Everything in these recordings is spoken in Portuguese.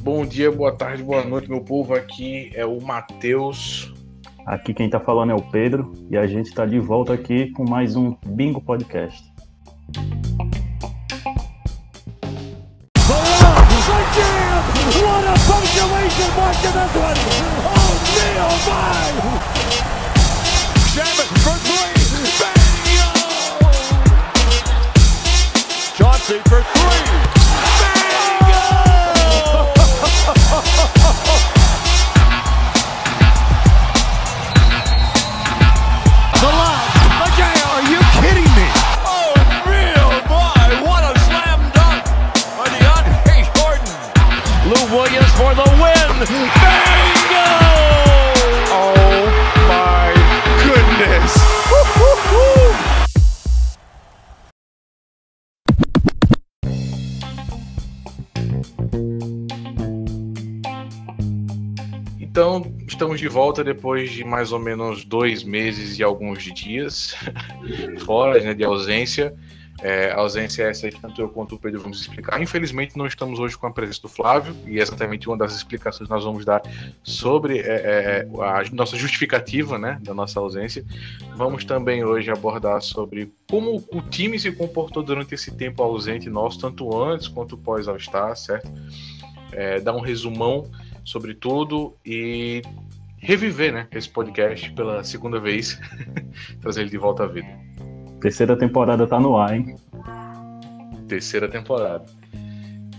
Bom dia, boa tarde, boa noite, meu povo. Aqui é o Matheus. Aqui quem tá falando é o Pedro e a gente tá de volta aqui com mais um Bingo Podcast. What a punctuation mark to this one! De volta depois de mais ou menos dois meses e alguns dias fora né, de ausência. É, ausência é essa que tanto eu quanto o Pedro vamos explicar. Infelizmente, não estamos hoje com a presença do Flávio, e é exatamente uma das explicações que nós vamos dar sobre é, é, a nossa justificativa né, da nossa ausência. Vamos também hoje abordar sobre como o time se comportou durante esse tempo ausente nosso, tanto antes quanto pós All-Star, certo? É, dar um resumão sobre tudo e reviver né, esse podcast pela segunda vez, trazer ele de volta à vida. Terceira temporada tá no ar, hein? Terceira temporada.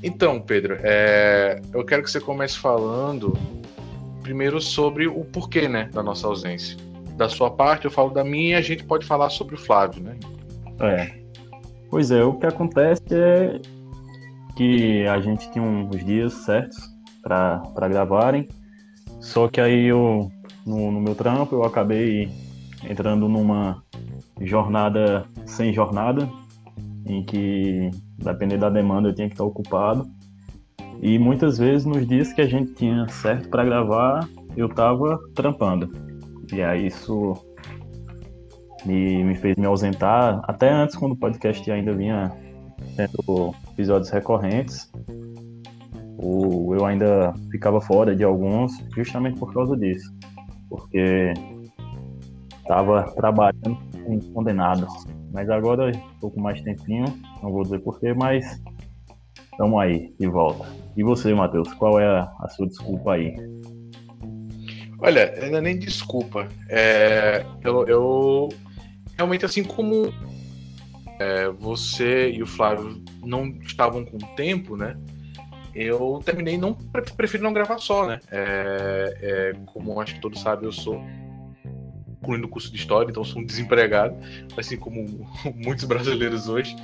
Então, Pedro, é, eu quero que você comece falando primeiro sobre o porquê né, da nossa ausência. Da sua parte, eu falo da minha e a gente pode falar sobre o Flávio, né? É. Pois é, o que acontece é que a gente tinha uns dias certos para gravarem, só que aí eu, no, no meu trampo, eu acabei entrando numa jornada sem jornada, em que, dependendo da demanda, eu tinha que estar ocupado. E muitas vezes, nos dias que a gente tinha certo para gravar, eu estava trampando. E aí isso me, me fez me ausentar, até antes, quando o podcast ainda vinha tendo episódios recorrentes. O, eu ainda ficava fora de alguns, justamente por causa disso. Porque estava trabalhando com condenado. Mas agora estou com mais tempinho, não vou dizer porquê, mas estamos aí, de volta. E você, Matheus, qual é a, a sua desculpa aí? Olha, ainda nem desculpa. É, eu, eu realmente assim como é, você e o Flávio não estavam com tempo, né? Eu terminei não prefiro não gravar só, né? É, é, como acho que todos sabem, eu sou concluindo o curso de história, então sou um desempregado, assim como muitos brasileiros hoje.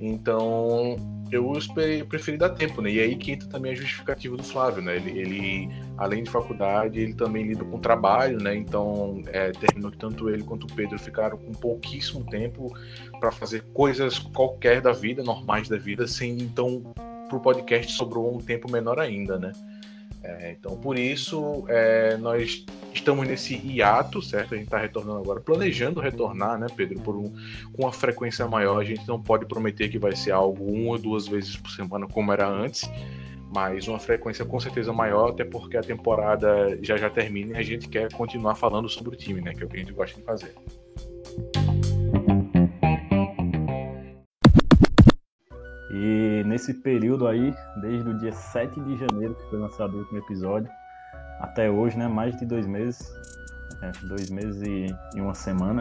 Então eu esperei, preferi dar tempo, né? E aí que entra também a justificativa do Flávio, né? Ele, ele além de faculdade, ele também lida com trabalho, né? Então é, terminou que tanto ele quanto o Pedro ficaram com pouquíssimo tempo para fazer coisas qualquer da vida, normais da vida, sem então para o podcast sobrou um tempo menor ainda, né? É, então, por isso, é, nós estamos nesse hiato, certo? A gente está retornando agora, planejando retornar, né, Pedro, por um, com uma frequência maior. A gente não pode prometer que vai ser algo uma ou duas vezes por semana, como era antes, mas uma frequência com certeza maior, até porque a temporada já já termina e a gente quer continuar falando sobre o time, né? Que é o que a gente gosta de fazer. E nesse período aí, desde o dia 7 de janeiro, que foi lançado o último episódio, até hoje, né? Mais de dois meses. É, dois meses e, e, uma semana.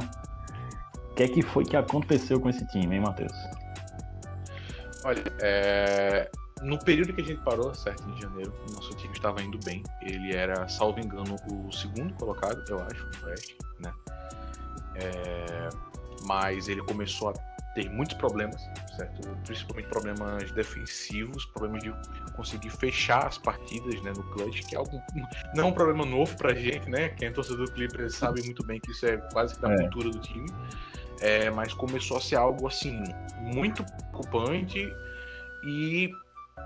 O que é que foi que aconteceu com esse time, hein, Matheus? Olha, é... no período que a gente parou, 7 de janeiro, o nosso time estava indo bem. Ele era, salvo engano, o segundo colocado, eu acho, no Oeste, né? É... Mas ele começou a ter muitos problemas, certo? Principalmente problemas defensivos, problemas de conseguir fechar as partidas, né, no clutch, que é algo não é um problema novo pra gente, né? Quem é torcedor do Clippers sabe muito bem que isso é quase que da é. cultura do time. É, mas começou a ser algo assim muito preocupante e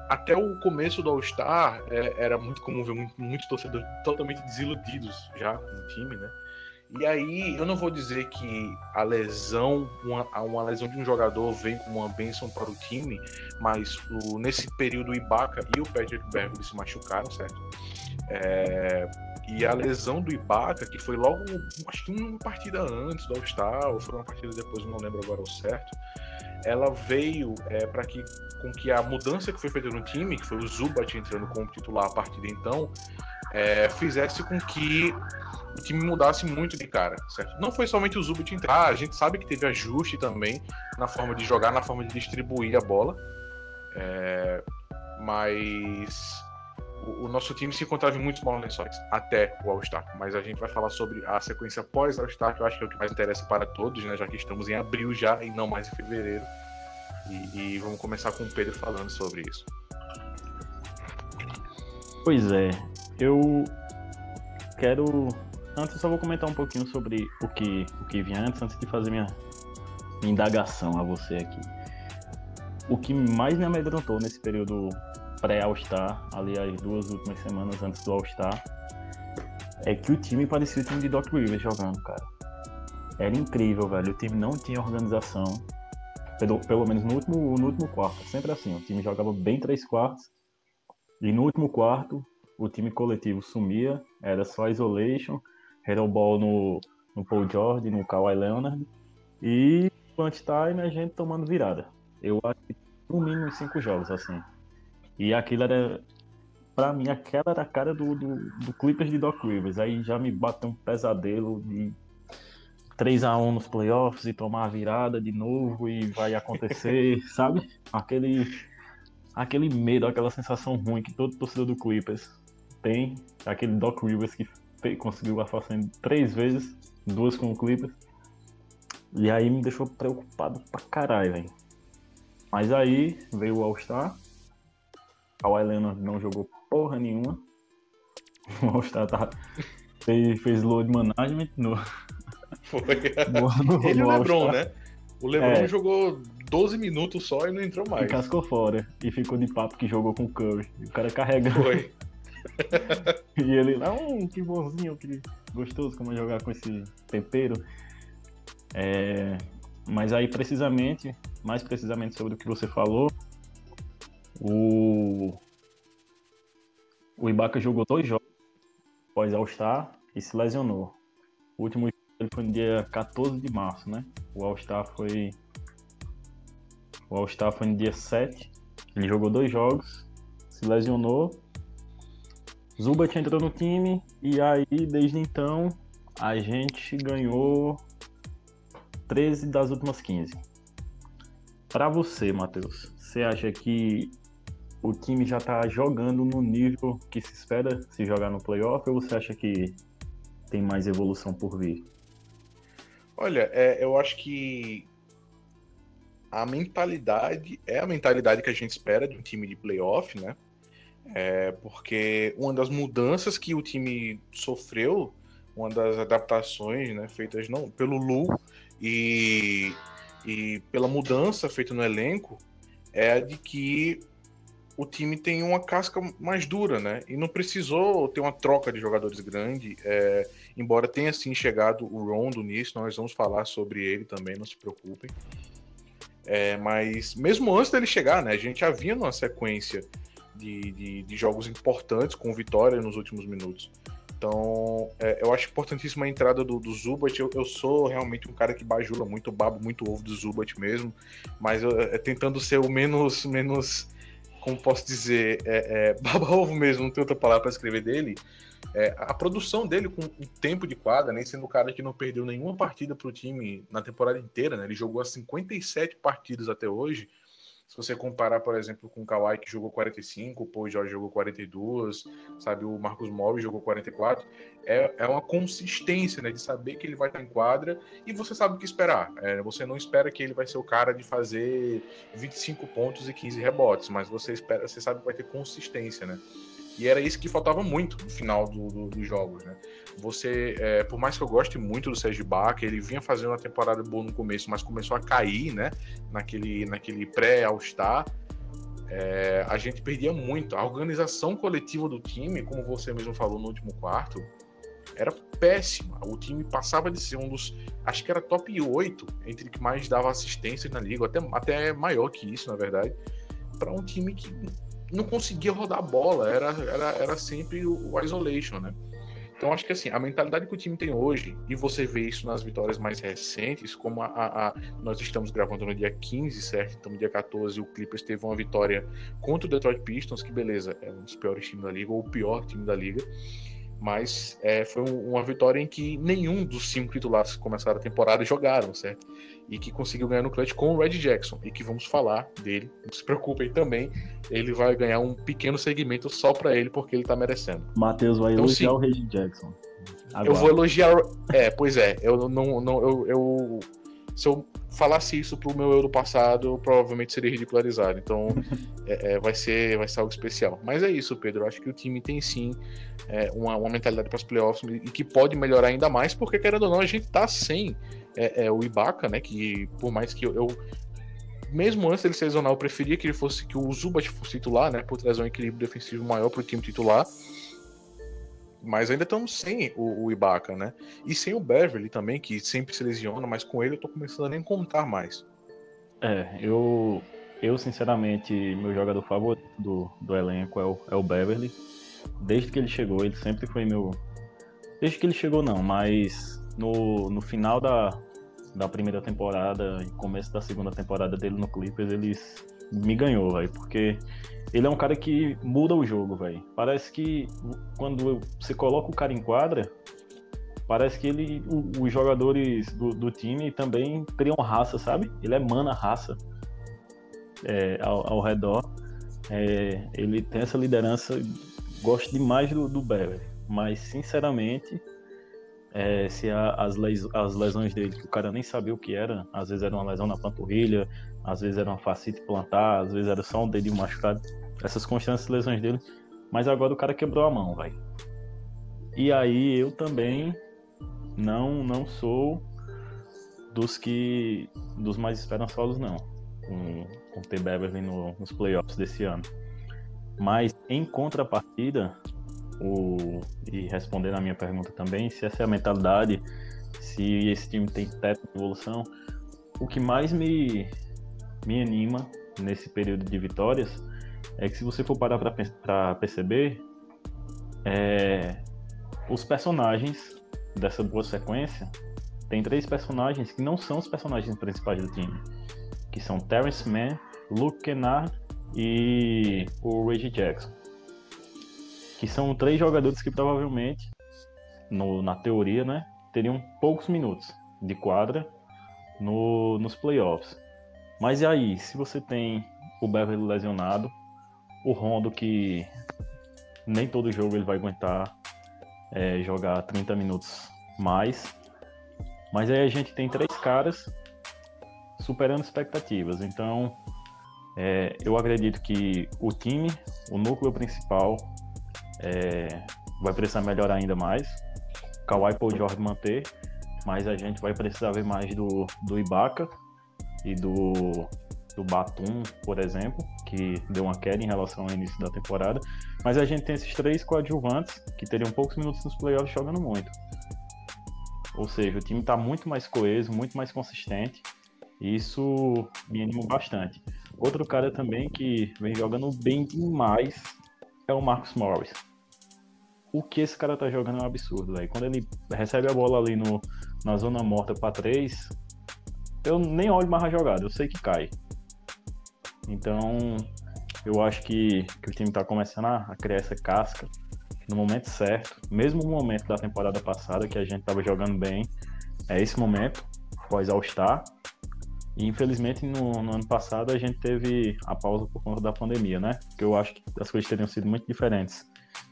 até o começo do All-Star é, era muito comum ver muitos muito torcedores totalmente desiludidos já com o time, né? E aí, eu não vou dizer que a lesão, uma, uma lesão de um jogador vem como uma bênção para o time, mas o, nesse período o Ibaka e o Patrick Beverly se machucaram, certo? É, e a lesão do Ibaka, que foi logo, acho que uma partida antes do All-Star, ou foi uma partida depois, não lembro agora o certo, ela veio é, para que com que a mudança que foi feita no time, que foi o Zubat entrando como titular a partir de então, é, fizesse com que o time mudasse muito de cara, certo? Não foi somente o Zubat entrar, a gente sabe que teve ajuste também na forma de jogar, na forma de distribuir a bola, é, mas o, o, nosso time se encontrava em muitos maus lençóis até o All-Star, mas a gente vai falar sobre a sequência pós All-Star, que eu acho que é o que mais interessa para todos, né, já que estamos em abril já e não mais em fevereiro. E, e vamos começar com o Pedro falando sobre isso. Pois é, eu quero. Antes, eu só vou comentar um pouquinho sobre o que, o que vinha antes, antes de fazer minha, minha indagação a você aqui. O que mais me amedrontou nesse período pré-All-Star, ali as duas últimas semanas antes do All-Star, é que o time parecia o time de Doc Rivers jogando, cara. Era incrível, velho. O time não tinha organização. Pelo, pelo menos no último, no último quarto. Sempre assim. O time jogava bem três quartos. E no último quarto, o time coletivo sumia, era só isolation, hero ball no, no Paul George, no Kawhi Leonard, e punch time a gente tomando virada. Eu acho que no mínimo cinco jogos, assim. E aquilo era, pra mim, aquela era a cara do, do, do Clippers de Doc Rivers. Aí já me bateu um pesadelo de 3 a 1 nos playoffs e tomar a virada de novo e vai acontecer, sabe? Aquele aquele medo, aquela sensação ruim que todo torcedor do Clippers tem aquele Doc Rivers que conseguiu a façanha três vezes, duas com o Clippers. E aí me deixou preocupado pra caralho, velho. Mas aí veio o All-Star. A Leonard não jogou porra nenhuma. O All-Star tá, fez, fez load management no. Foi. No, no, Ele no o Lebron, né? O Lebron é. jogou 12 minutos só e não entrou mais. E cascou fora. E ficou de papo que jogou com o Curry. O cara carregando. Foi. e ele lá, um que bonzinho, que gostoso como jogar com esse tempero. É, mas aí precisamente, mais precisamente sobre o que você falou, o, o Ibaka jogou dois jogos após All-Star e se lesionou. O último ele foi no dia 14 de março, né? O All-Star foi. O All-Star foi no dia 7. Ele jogou dois jogos, se lesionou Zubat entrou no time e aí, desde então, a gente ganhou 13 das últimas 15. Para você, Matheus, você acha que o time já tá jogando no nível que se espera se jogar no playoff ou você acha que tem mais evolução por vir? Olha, é, eu acho que a mentalidade é a mentalidade que a gente espera de um time de playoff, né? É, porque uma das mudanças que o time sofreu, uma das adaptações né, feitas não pelo Lu e, e pela mudança feita no elenco, é a de que o time tem uma casca mais dura, né? E não precisou ter uma troca de jogadores grande, é, embora tenha sim chegado o Rondo nisso, nós vamos falar sobre ele também, não se preocupem. É, mas mesmo antes dele chegar, né? A gente já numa sequência de, de, de jogos importantes com vitória nos últimos minutos. Então, é, eu acho importantíssima a entrada do, do Zubat. Eu, eu, sou realmente um cara que bajula muito, babo muito ovo do Zubat mesmo, mas eu, é, tentando ser o menos, menos, como posso dizer, é, é, baba ovo mesmo, não tem outra palavra para escrever dele. É, a produção dele com o tempo de quadra, né, sendo o cara que não perdeu nenhuma partida para o time na temporada inteira, né, ele jogou as 57 partidas até hoje. Se você comparar, por exemplo, com o Kawhi, que jogou 45, o Paul George jogou 42, sabe, o Marcos Morris jogou 44, é, é uma consistência, né, de saber que ele vai estar em quadra e você sabe o que esperar. É, você não espera que ele vai ser o cara de fazer 25 pontos e 15 rebotes, mas você espera, você sabe que vai ter consistência, né? E era isso que faltava muito no final do, do, dos jogos, né? Você, é, por mais que eu goste muito do Sérgio Baca, ele vinha fazendo uma temporada boa no começo, mas começou a cair, né? Naquele, naquele pré-All-Star. É, a gente perdia muito. A organização coletiva do time, como você mesmo falou no último quarto, era péssima. O time passava de ser um dos. Acho que era top 8 entre que mais dava assistência na liga, até, até maior que isso, na verdade, para um time que não conseguia rodar a bola, era, era, era sempre o, o isolation, né? Então acho que assim, a mentalidade que o time tem hoje, e você vê isso nas vitórias mais recentes, como a, a, a nós estamos gravando no dia 15, certo? Então no dia 14 o Clippers teve uma vitória contra o Detroit Pistons, que beleza, é um dos piores times da liga, ou o pior time da liga. Mas é, foi uma vitória em que nenhum dos cinco titulares que começaram a temporada jogaram, certo? E que conseguiu ganhar no clutch com o Red Jackson. E que vamos falar dele. Não se preocupem também. Ele vai ganhar um pequeno segmento só para ele, porque ele tá merecendo. Matheus vai então, elogiar sim, o Red Jackson. Agora. Eu vou elogiar. É, pois é. Eu não. não eu, eu se eu falasse isso pro meu eu do passado, provavelmente seria ridicularizado. Então, é, é, vai, ser, vai ser algo especial. Mas é isso, Pedro. Eu acho que o time tem sim é, uma, uma, mentalidade para os playoffs e que pode melhorar ainda mais, porque, querendo ou não, a gente tá sem é, é, o Ibaka, né? Que por mais que eu, eu mesmo antes dele ser eu preferia que ele fosse que o Zubat fosse titular, né? Por trazer um equilíbrio defensivo maior para o time titular. Mas ainda estamos sem o, o, Ibaka, né? E sem o Beverly também, que sempre se lesiona, mas com ele eu tô começando a nem contar mais. É, eu, eu sinceramente, meu jogador favorito do, do elenco é o, é o Beverly. Desde que ele chegou, ele sempre foi meu. Desde que ele chegou, não, mas no, no final da, da primeira temporada e começo da segunda temporada dele no Clippers, ele me ganhou, velho, porque ele é um cara que muda o jogo, velho. Parece que quando você coloca o cara em quadra, parece que ele, o, os jogadores do, do, time também criam raça, sabe? Ele emana raça é, ao, ao, redor. É, ele tem essa liderança. Gosto demais do, do Beverly, mas sinceramente, é, se a, as, les, as lesões dele, que o cara nem sabia o que era, às vezes era uma lesão na panturrilha, às vezes era uma facite plantar, às vezes era só um dedinho machucado essas constantes lesões dele. Mas agora o cara quebrou a mão, vai. E aí eu também não não sou dos que dos mais esperançosos não com, com ter Beverly no, nos playoffs desse ano. Mas em contrapartida, o, e respondendo a minha pergunta também, se essa é a mentalidade, se esse time tem teto de evolução, o que mais me, me anima nesse período de vitórias é que se você for parar para perceber, é, os personagens dessa boa sequência tem três personagens que não são os personagens principais do time, que são Terrence Mann, Luke Kennard e o Reggie Jackson, que são três jogadores que provavelmente, no, na teoria, né, teriam poucos minutos de quadra no, nos playoffs. Mas e aí, se você tem o Beverly lesionado, o Rondo que nem todo jogo ele vai aguentar é, jogar 30 minutos mais. Mas aí a gente tem três caras superando expectativas. Então é, eu acredito que o time, o núcleo principal, é, vai precisar melhorar ainda mais. Kawhi Paul George manter, mas a gente vai precisar ver mais do, do Ibaka e do do Batum, por exemplo, que deu uma queda em relação ao início da temporada. Mas a gente tem esses três coadjuvantes que teriam poucos minutos nos playoffs jogando muito. Ou seja, o time está muito mais coeso, muito mais consistente. E isso me anima bastante. Outro cara também que vem jogando bem demais é o Marcus Morris. O que esse cara tá jogando é um absurdo, velho. Quando ele recebe a bola ali no, na zona morta para três, eu nem olho mais a jogada, eu sei que cai. Então, eu acho que, que o time está começando a, criar essa casca no momento certo. Mesmo no momento da temporada passada, que a gente estava jogando bem, é esse momento, pós All-Star. E infelizmente no, no, ano passado a gente teve a pausa por conta da pandemia, né? Que eu acho que as coisas teriam sido muito diferentes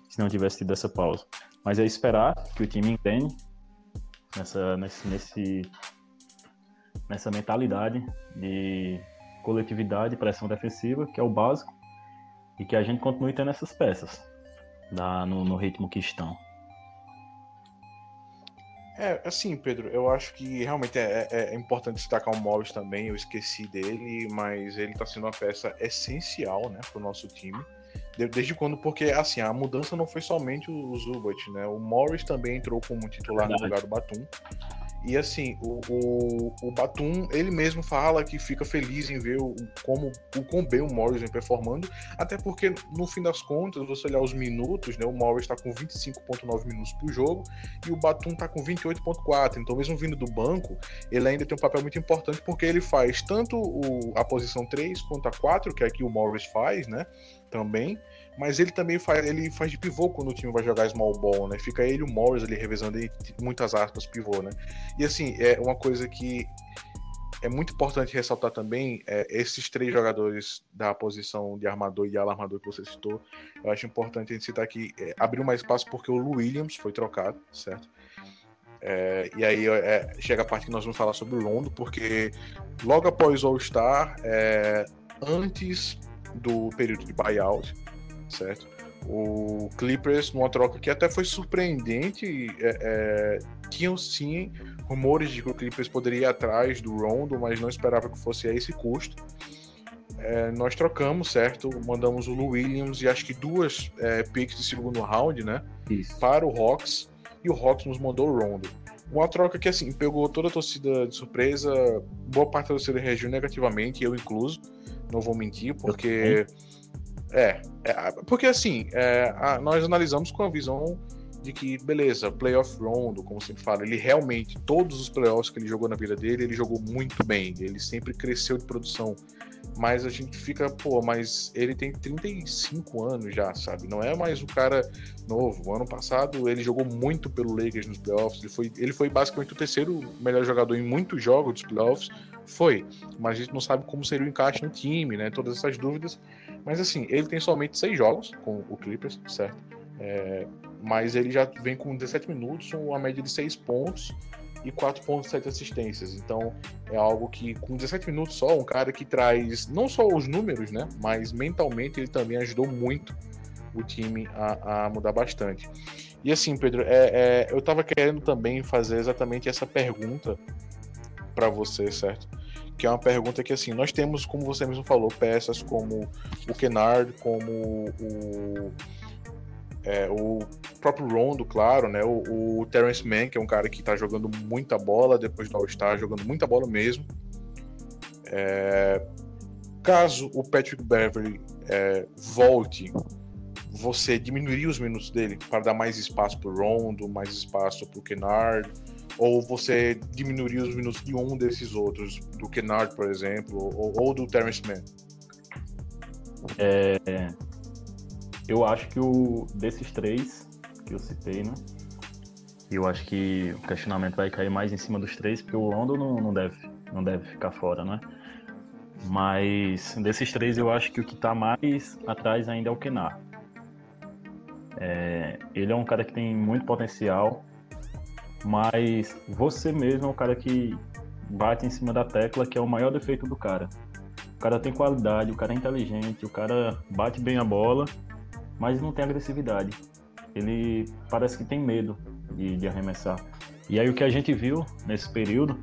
se não tivesse tido essa pausa. Mas é esperar que o time entende nessa, nesse, nesse, nessa mentalidade de coletividade, pressão defensiva, que é o básico, e que a gente continue tendo essas peças da, no, no ritmo que estão. É, assim, Pedro, eu acho que realmente é, é, é importante destacar o Morris também, eu esqueci dele, mas ele está sendo uma peça essencial né, para o nosso time. Desde quando? Porque, assim, a mudança não foi somente o Zubat, né? O Morris também entrou como titular Verdade. no lugar do Batum. E assim, o, o, o, Batum, ele mesmo fala que fica feliz em ver o, como o quão bem o Morris vem performando, até porque, no fim das contas, você olhar os minutos, né? O Morris está com 25,9 minutos por jogo e o Batum está com 28,4. Então, mesmo vindo do banco, ele ainda tem um papel muito importante porque ele faz tanto o, a posição 3 quanto a 4, que é aqui o Morris faz, né? Também mas ele também faz, ele faz de pivô quando o time vai jogar small ball, né? Fica ele e o Morris ali revezando aí, muitas aspas, pivô, né? E assim, é uma coisa que é muito importante ressaltar também é, esses três jogadores da posição de armador e ala armador que você citou. Eu acho importante a gente citar aqui, é, abriu mais espaço porque o Williams foi trocado, certo? É, e aí é, chega a parte que nós vamos falar sobre o Rondo, porque logo após o All-Star, é, antes do período de buyout, certo? O Clippers, numa troca que até foi surpreendente, é, é, tinham sim rumores de que o Clippers poderia ir atrás do Rondo, mas não esperava que fosse a esse custo. É, nós trocamos, certo? Mandamos o Lou Williams e acho que duas é, picks de segundo round, né? Isso. Para o Hawks, e o Hawks nos mandou o Rondo. Uma troca que, assim, pegou toda a torcida de surpresa, boa parte da torcida reagiu negativamente, eu incluso, não vou mentir, porque. É, é, porque assim, é, a, nós analisamos com a visão de que, beleza, playoff round, como sempre fala, ele realmente, todos os playoffs que ele jogou na vida dele, ele jogou muito bem, ele sempre cresceu de produção. Mas a gente fica, pô, mas ele tem 35 anos já, sabe? Não é mais o cara novo. O ano passado ele jogou muito pelo Lakers nos playoffs, ele foi, ele foi basicamente o terceiro melhor jogador em muitos jogos dos playoffs, foi. Mas a gente não sabe como seria o encaixe no time, né? Todas essas dúvidas. Mas assim, ele tem somente seis jogos com o Clippers, certo? É, mas ele já vem com 17 minutos, uma média de 6 pontos e 4.7 assistências. Então é algo que com 17 minutos só, um cara que traz não só os números, né, mas mentalmente ele também ajudou muito o time a, a mudar bastante. E assim, Pedro, é, é, eu estava querendo também fazer exatamente essa pergunta para você, certo? Que é uma pergunta que assim, nós temos, como você mesmo falou, peças como o Kennard, como o é, o próprio Rondo, claro, né? O, o Terence Mann, que é um cara que tá jogando muita bola depois do All-Star, jogando muita bola mesmo. É, caso o Patrick Beverly é, volte, você diminuiria os minutos dele para dar mais espaço pro Rondo, mais espaço pro Kennard? Ou você diminuiria os minutos de um desses outros, do Kennard, por exemplo, ou, ou do Terence Mann? É, eu acho que o desses três que eu citei, né? Eu acho que o questionamento vai cair mais em cima dos três, porque o Rondo não, não, deve, não deve ficar fora, né? Mas desses três eu acho que o que está mais atrás ainda é o Kenar. É, ele é um cara que tem muito potencial, mas você mesmo é um cara que bate em cima da tecla que é o maior defeito do cara. O cara tem qualidade, o cara é inteligente, o cara bate bem a bola, mas não tem agressividade. Ele parece que tem medo de, de arremessar. E aí o que a gente viu nesse período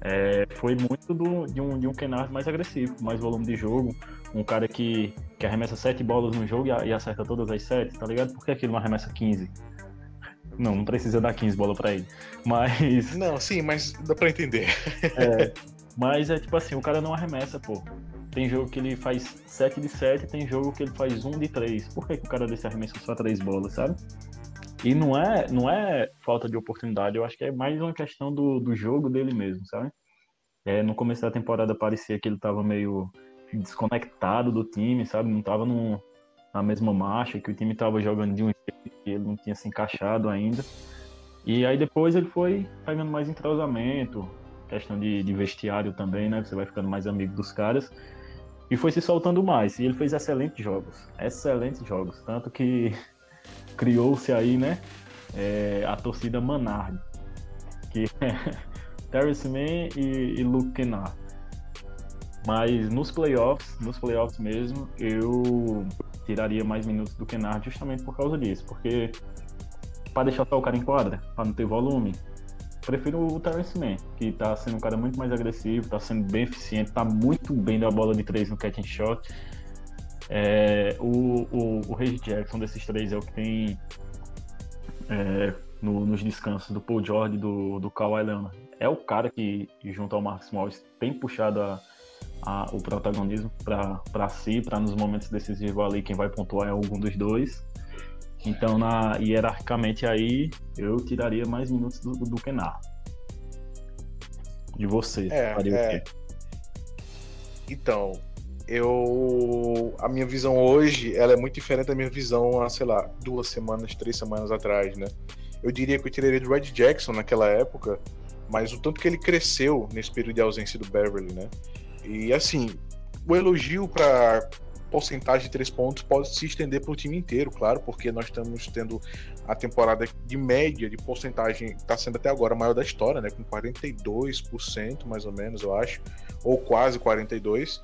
é, foi muito do, de um, de um mais agressivo, mais volume de jogo, um cara que, que arremessa sete bolas no jogo e, e acerta todas as sete, tá ligado? Por que ele não arremessa 15? Não, não precisa dar 15 bolas para ele. Mas. Não, sim, mas dá pra entender. é, mas é tipo assim, o cara não arremessa, pô. Tem jogo que ele faz 7 de 7, tem jogo que ele faz 1 de 3. Por que, que o cara desse arremesso só 3 bolas, sabe? E não é, não é falta de oportunidade, eu acho que é mais uma questão do, do jogo dele mesmo, sabe? É, no começo da temporada parecia que ele tava meio desconectado do time, sabe? Não tava no, na mesma marcha, que o time tava jogando de um jeito que ele não tinha se encaixado ainda. E aí depois ele foi pegando mais entrosamento, questão de, de vestiário também, né? Você vai ficando mais amigo dos caras e foi se soltando mais. E ele fez excelentes jogos, excelentes jogos, tanto que criou-se aí, né, é, a torcida Manard, que é Terrence e, e Luke Kennard. Mas nos playoffs, nos playoffs mesmo, eu tiraria mais minutos do Kennard justamente por causa disso, porque para deixar só o cara em quadra, para não ter volume, prefiro o Terence Mann, que tá sendo um cara muito mais agressivo, tá sendo bem eficiente, tá muito bem da bola de três no catch and shot. É, o, o, o Reggie Jackson desses três é o que tem é, no, nos descansos do Paul George e do, do Kawhi Leonard. É o cara que, junto ao Marcos Morris, tem puxado a, a, o protagonismo para si, para nos momentos decisivos ali quem vai pontuar é algum dos dois. Então, na, hierarquicamente aí, eu tiraria mais minutos do, do Kenar. De você, é, é. Então, eu a minha visão hoje ela é muito diferente da minha visão há sei lá duas semanas três semanas atrás né eu diria que eu tiraria do Red Jackson naquela época mas o tanto que ele cresceu nesse período de ausência do Beverly né e assim o elogio para porcentagem de três pontos pode se estender para o time inteiro, claro, porque nós estamos tendo a temporada de média de porcentagem, está sendo até agora a maior da história, né, com 42% mais ou menos, eu acho, ou quase 42%.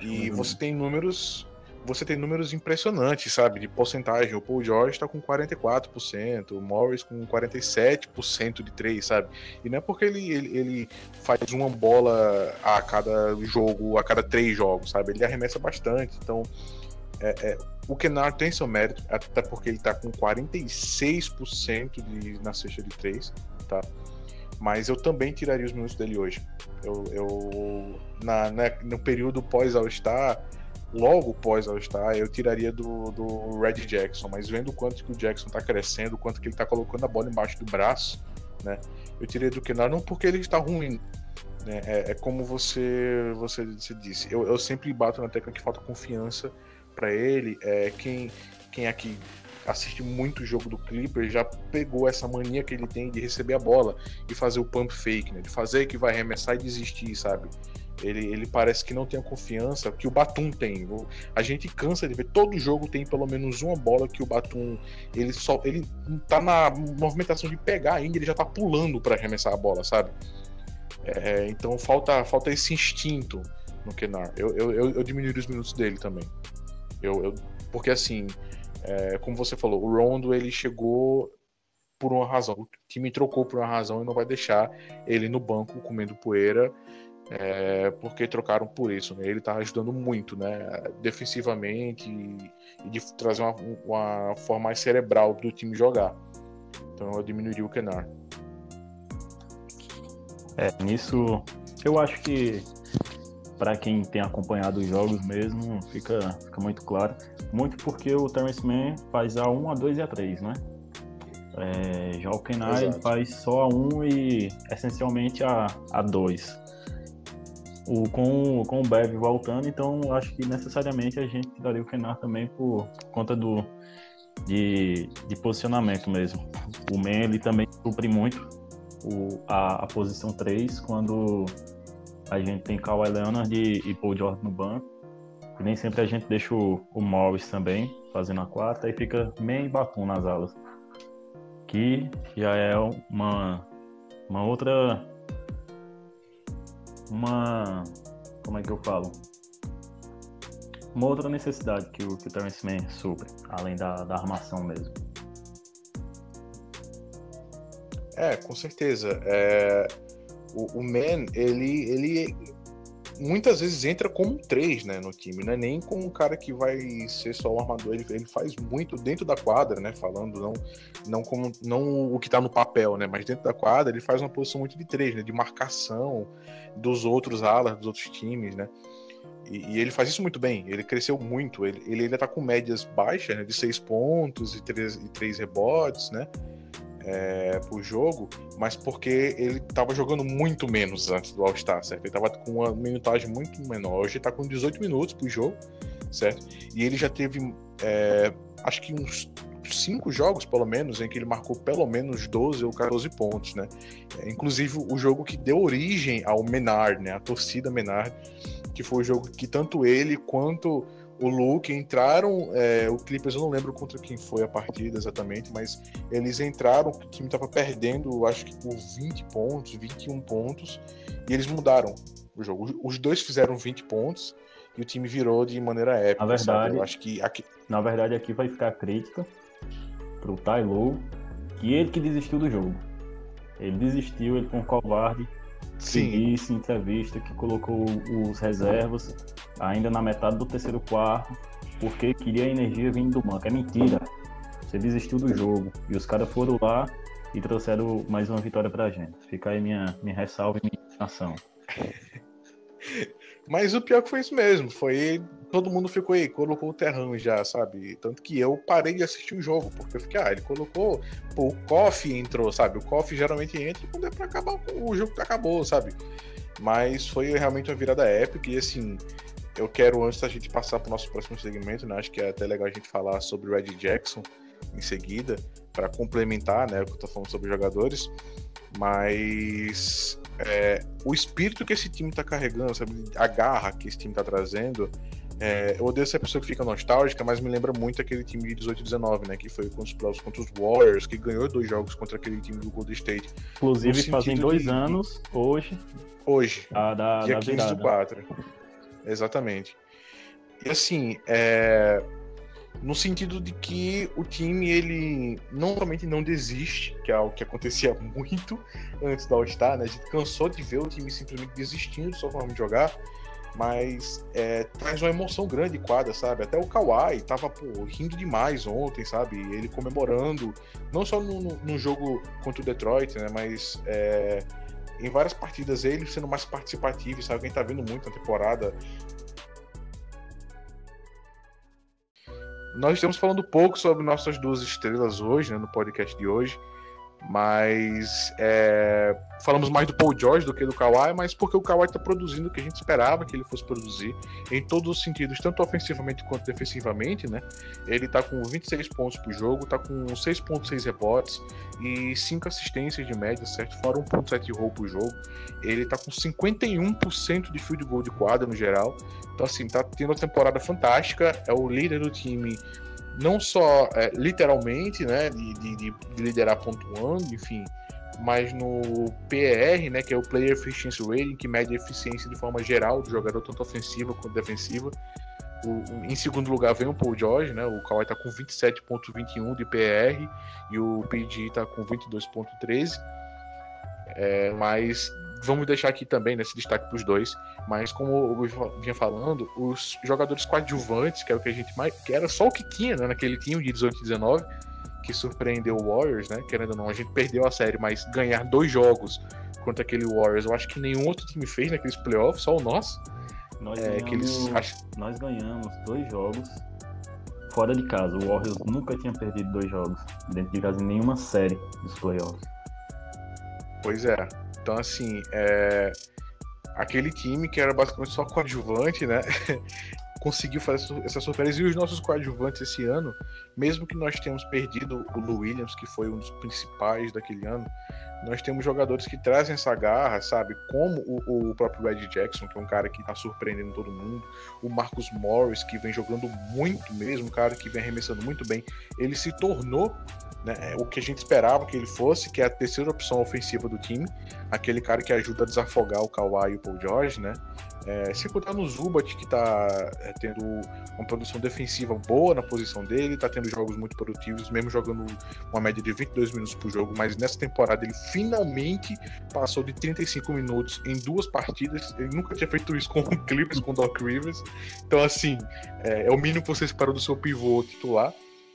e você tem números você tem números impressionantes, sabe, de porcentagem. O Paul George está com 44%, o Morris com 47% de 3, sabe? E não é porque ele, ele, ele, faz uma bola a cada jogo, a cada três jogos, sabe? Ele arremessa bastante. Então, é, é, o Kennard tem seu mérito, até porque ele está com 46% de, na cesta de 3, tá? Mas eu também tiraria os minutos dele hoje. Eu, eu na, na no período pós-All-Star logo pós All-Star, eu tiraria do, do Red Jackson, mas vendo o quanto que o Jackson tá crescendo, o quanto que ele tá colocando a bola embaixo do braço, né? Eu tiraria do Kennard não porque ele está ruim, né? É, é como você, você, disse. Eu, eu sempre bato na tecla que falta confiança para ele. É, quem, quem aqui assiste muito o jogo do Clipper já pegou essa mania que ele tem de receber a bola e fazer o pump fake, né? De fazer que vai arremessar e desistir, sabe? Ele, ele parece que não tem a confiança que o Batum tem. A gente cansa de ver, todo jogo tem pelo menos uma bola que o Batum ele só ele tá na movimentação de pegar ainda, ele já tá pulando para arremessar a bola, sabe? É, então falta, falta esse instinto no Kenar. Eu, eu, eu, eu diminuiria os minutos dele também. Eu, eu, porque assim, é, como você falou, o Rondo ele chegou por uma razão. O time trocou por uma razão e não vai deixar ele no banco comendo poeira é, porque trocaram por isso. Né? Ele está ajudando muito, né? defensivamente e, e de trazer uma, uma, forma mais cerebral do time jogar. Então eu diminuiria o Kenar. É, nisso eu acho que para quem tem acompanhado os jogos mesmo, fica, fica muito claro. Muito porque o Terrence Mann faz a 1, a 2 e a 3, né? É, já o Kenai faz só a 1 e essencialmente a, a 2 o, com, com o Bev voltando, então acho que necessariamente a gente daria o Kenar também por conta do, de, de posicionamento mesmo. O Men ele também supre muito o, a, a posição 3 quando a gente tem Kawhi Leonard e, e Paul George no banco. E nem sempre a gente deixa o, o Morris também fazendo a quarta e fica meio Batum nas alas. Que já é uma, uma outra uma. Como é que eu falo? Uma outra necessidade que o, que o Terence Mann supre, além da, da armação mesmo. É, com certeza. É, o, o Man, ele, ele muitas vezes entra como 3 né, no time, não é nem como um cara que vai ser só um armador, ele, ele faz muito dentro da quadra, né, falando não, não como não o que está no papel, né, mas dentro da quadra ele faz uma posição muito de 3, né, de marcação dos outros alas, dos outros times, né, e, e, ele faz isso muito bem, ele cresceu muito, ele, ele ainda tá com médias baixas, né, de 6 pontos e 3, e 3 rebotes, né, é, pro jogo, mas porque ele estava jogando muito menos antes do All-Star, certo? Ele estava com uma minutagem muito menor. Hoje ele tá com 18 minutos pro jogo, certo? E ele já teve, é, acho que uns cinco jogos, pelo menos, em que ele marcou pelo menos 12 ou 14 pontos, né? É, inclusive o jogo que deu origem ao Menard, né? A torcida Menard, que foi o jogo que tanto ele quanto o Luke entraram. É, o Clippers eu não lembro contra quem foi a partida exatamente, mas eles entraram, o time estava perdendo, acho que por 20 pontos, 21 pontos, e eles mudaram o jogo. Os dois fizeram 20 pontos e o time virou de maneira épica. Na verdade, acho que aqui... na verdade aqui vai ficar a crítica pro Ty Lue, que ele que desistiu do jogo. Ele desistiu, ele foi um covarde. Sim. disse em entrevista que colocou os reservas ainda na metade do terceiro quarto porque queria energia vindo do banco. É mentira. Você desistiu do jogo. E os caras foram lá e trouxeram mais uma vitória pra gente. Fica aí minha, minha ressalva e minha ação. Mas o pior que foi isso mesmo, foi todo mundo ficou aí, colocou o terrão já, sabe? Tanto que eu parei de assistir o jogo, porque eu fiquei, ah, ele colocou, pô, o Coffee entrou, sabe? O Coffee geralmente entra quando é pra acabar o jogo que acabou, sabe? Mas foi realmente uma virada épica e assim, eu quero antes da gente passar pro nosso próximo segmento, né? Acho que é até legal a gente falar sobre o Red Jackson em seguida, para complementar, né, o que eu tô falando sobre jogadores, mas é, o espírito que esse time está carregando, sabe? a garra que esse time está trazendo. É, eu odeio ser a pessoa que fica nostálgica, mas me lembra muito aquele time de 18 e 19, né? Que foi contra os playoffs contra os Warriors, que ganhou dois jogos contra aquele time do Golden State. Inclusive, fazem dois de... anos hoje. Hoje. A da, dia da 15 virada. do 4. Exatamente. E assim, é, no sentido de que o time ele não somente não desiste, que é algo que acontecia muito antes da All-Star, né? A gente cansou de ver o time simplesmente desistindo de sua forma de jogar, mas é, traz uma emoção grande quadra, sabe? Até o Kawhi tava pô, rindo demais ontem, sabe? Ele comemorando, não só no, no jogo contra o Detroit, né? Mas é, em várias partidas ele sendo mais participativo, sabe? Quem tá vendo muito na temporada Nós estamos falando pouco sobre nossas duas estrelas hoje, né, no podcast de hoje. Mas é, falamos mais do Paul George do que do Kawhi, mas porque o Kawhi está produzindo o que a gente esperava que ele fosse produzir, em todos os sentidos, tanto ofensivamente quanto defensivamente, né? Ele está com 26 pontos por jogo, está com 6.6 rebotes e 5 assistências de média, certo? Fora 1.7 roll por jogo. Ele está com 51% de field goal de quadra no geral. Então, assim, tá tendo uma temporada fantástica, é o líder do time não só é, literalmente, né, de, de, de, liderar pontuando, enfim, mas no PER, né, que é o Player Efficiency Rating, que mede a eficiência de forma geral do jogador, tanto ofensiva quanto defensiva. O, em segundo lugar vem o Paul George, né, o Kawhi está com 27.21 de PER e o PG está com 22.13. É, mas vamos deixar aqui também nesse destaque para os dois. Mas como eu vinha falando, os jogadores coadjuvantes, que era o que a gente mais. que era só o que tinha né, naquele time de 18 e 19, que surpreendeu o Warriors, né? Querendo ou não, a gente perdeu a série, mas ganhar dois jogos contra aquele Warriors, eu acho que nenhum outro time fez naqueles playoffs, só o nosso. Nós, é, ganhamos, eles... nós ganhamos dois jogos fora de casa. O Warriors nunca tinha perdido dois jogos dentro de casa em nenhuma série dos playoffs. Pois é. Então, assim, é... aquele time que era basicamente só coadjuvante, né? conseguiu fazer essa surpresa. E os nossos coadjuvantes esse ano, mesmo que nós tenhamos perdido o Lu Williams, que foi um dos principais daquele ano, nós temos jogadores que trazem essa garra, sabe? Como o, o próprio Red Jackson, que é um cara que tá surpreendendo todo mundo, o Marcus Morris, que vem jogando muito mesmo, um cara que vem arremessando muito bem. Ele se tornou né, o que a gente esperava que ele fosse, que é a terceira opção ofensiva do time, aquele cara que ajuda a desafogar o Kawhi e o Paul George, né? É, se contar no Zubat, que está é, tendo uma produção defensiva boa na posição dele, está tendo jogos muito produtivos, mesmo jogando uma média de 22 minutos por jogo, mas nessa temporada ele finalmente passou de 35 minutos em duas partidas. Ele nunca tinha feito isso com o Clippers, com o Doc Rivers. Então, assim, é, é o mínimo que você espera do seu pivô titular.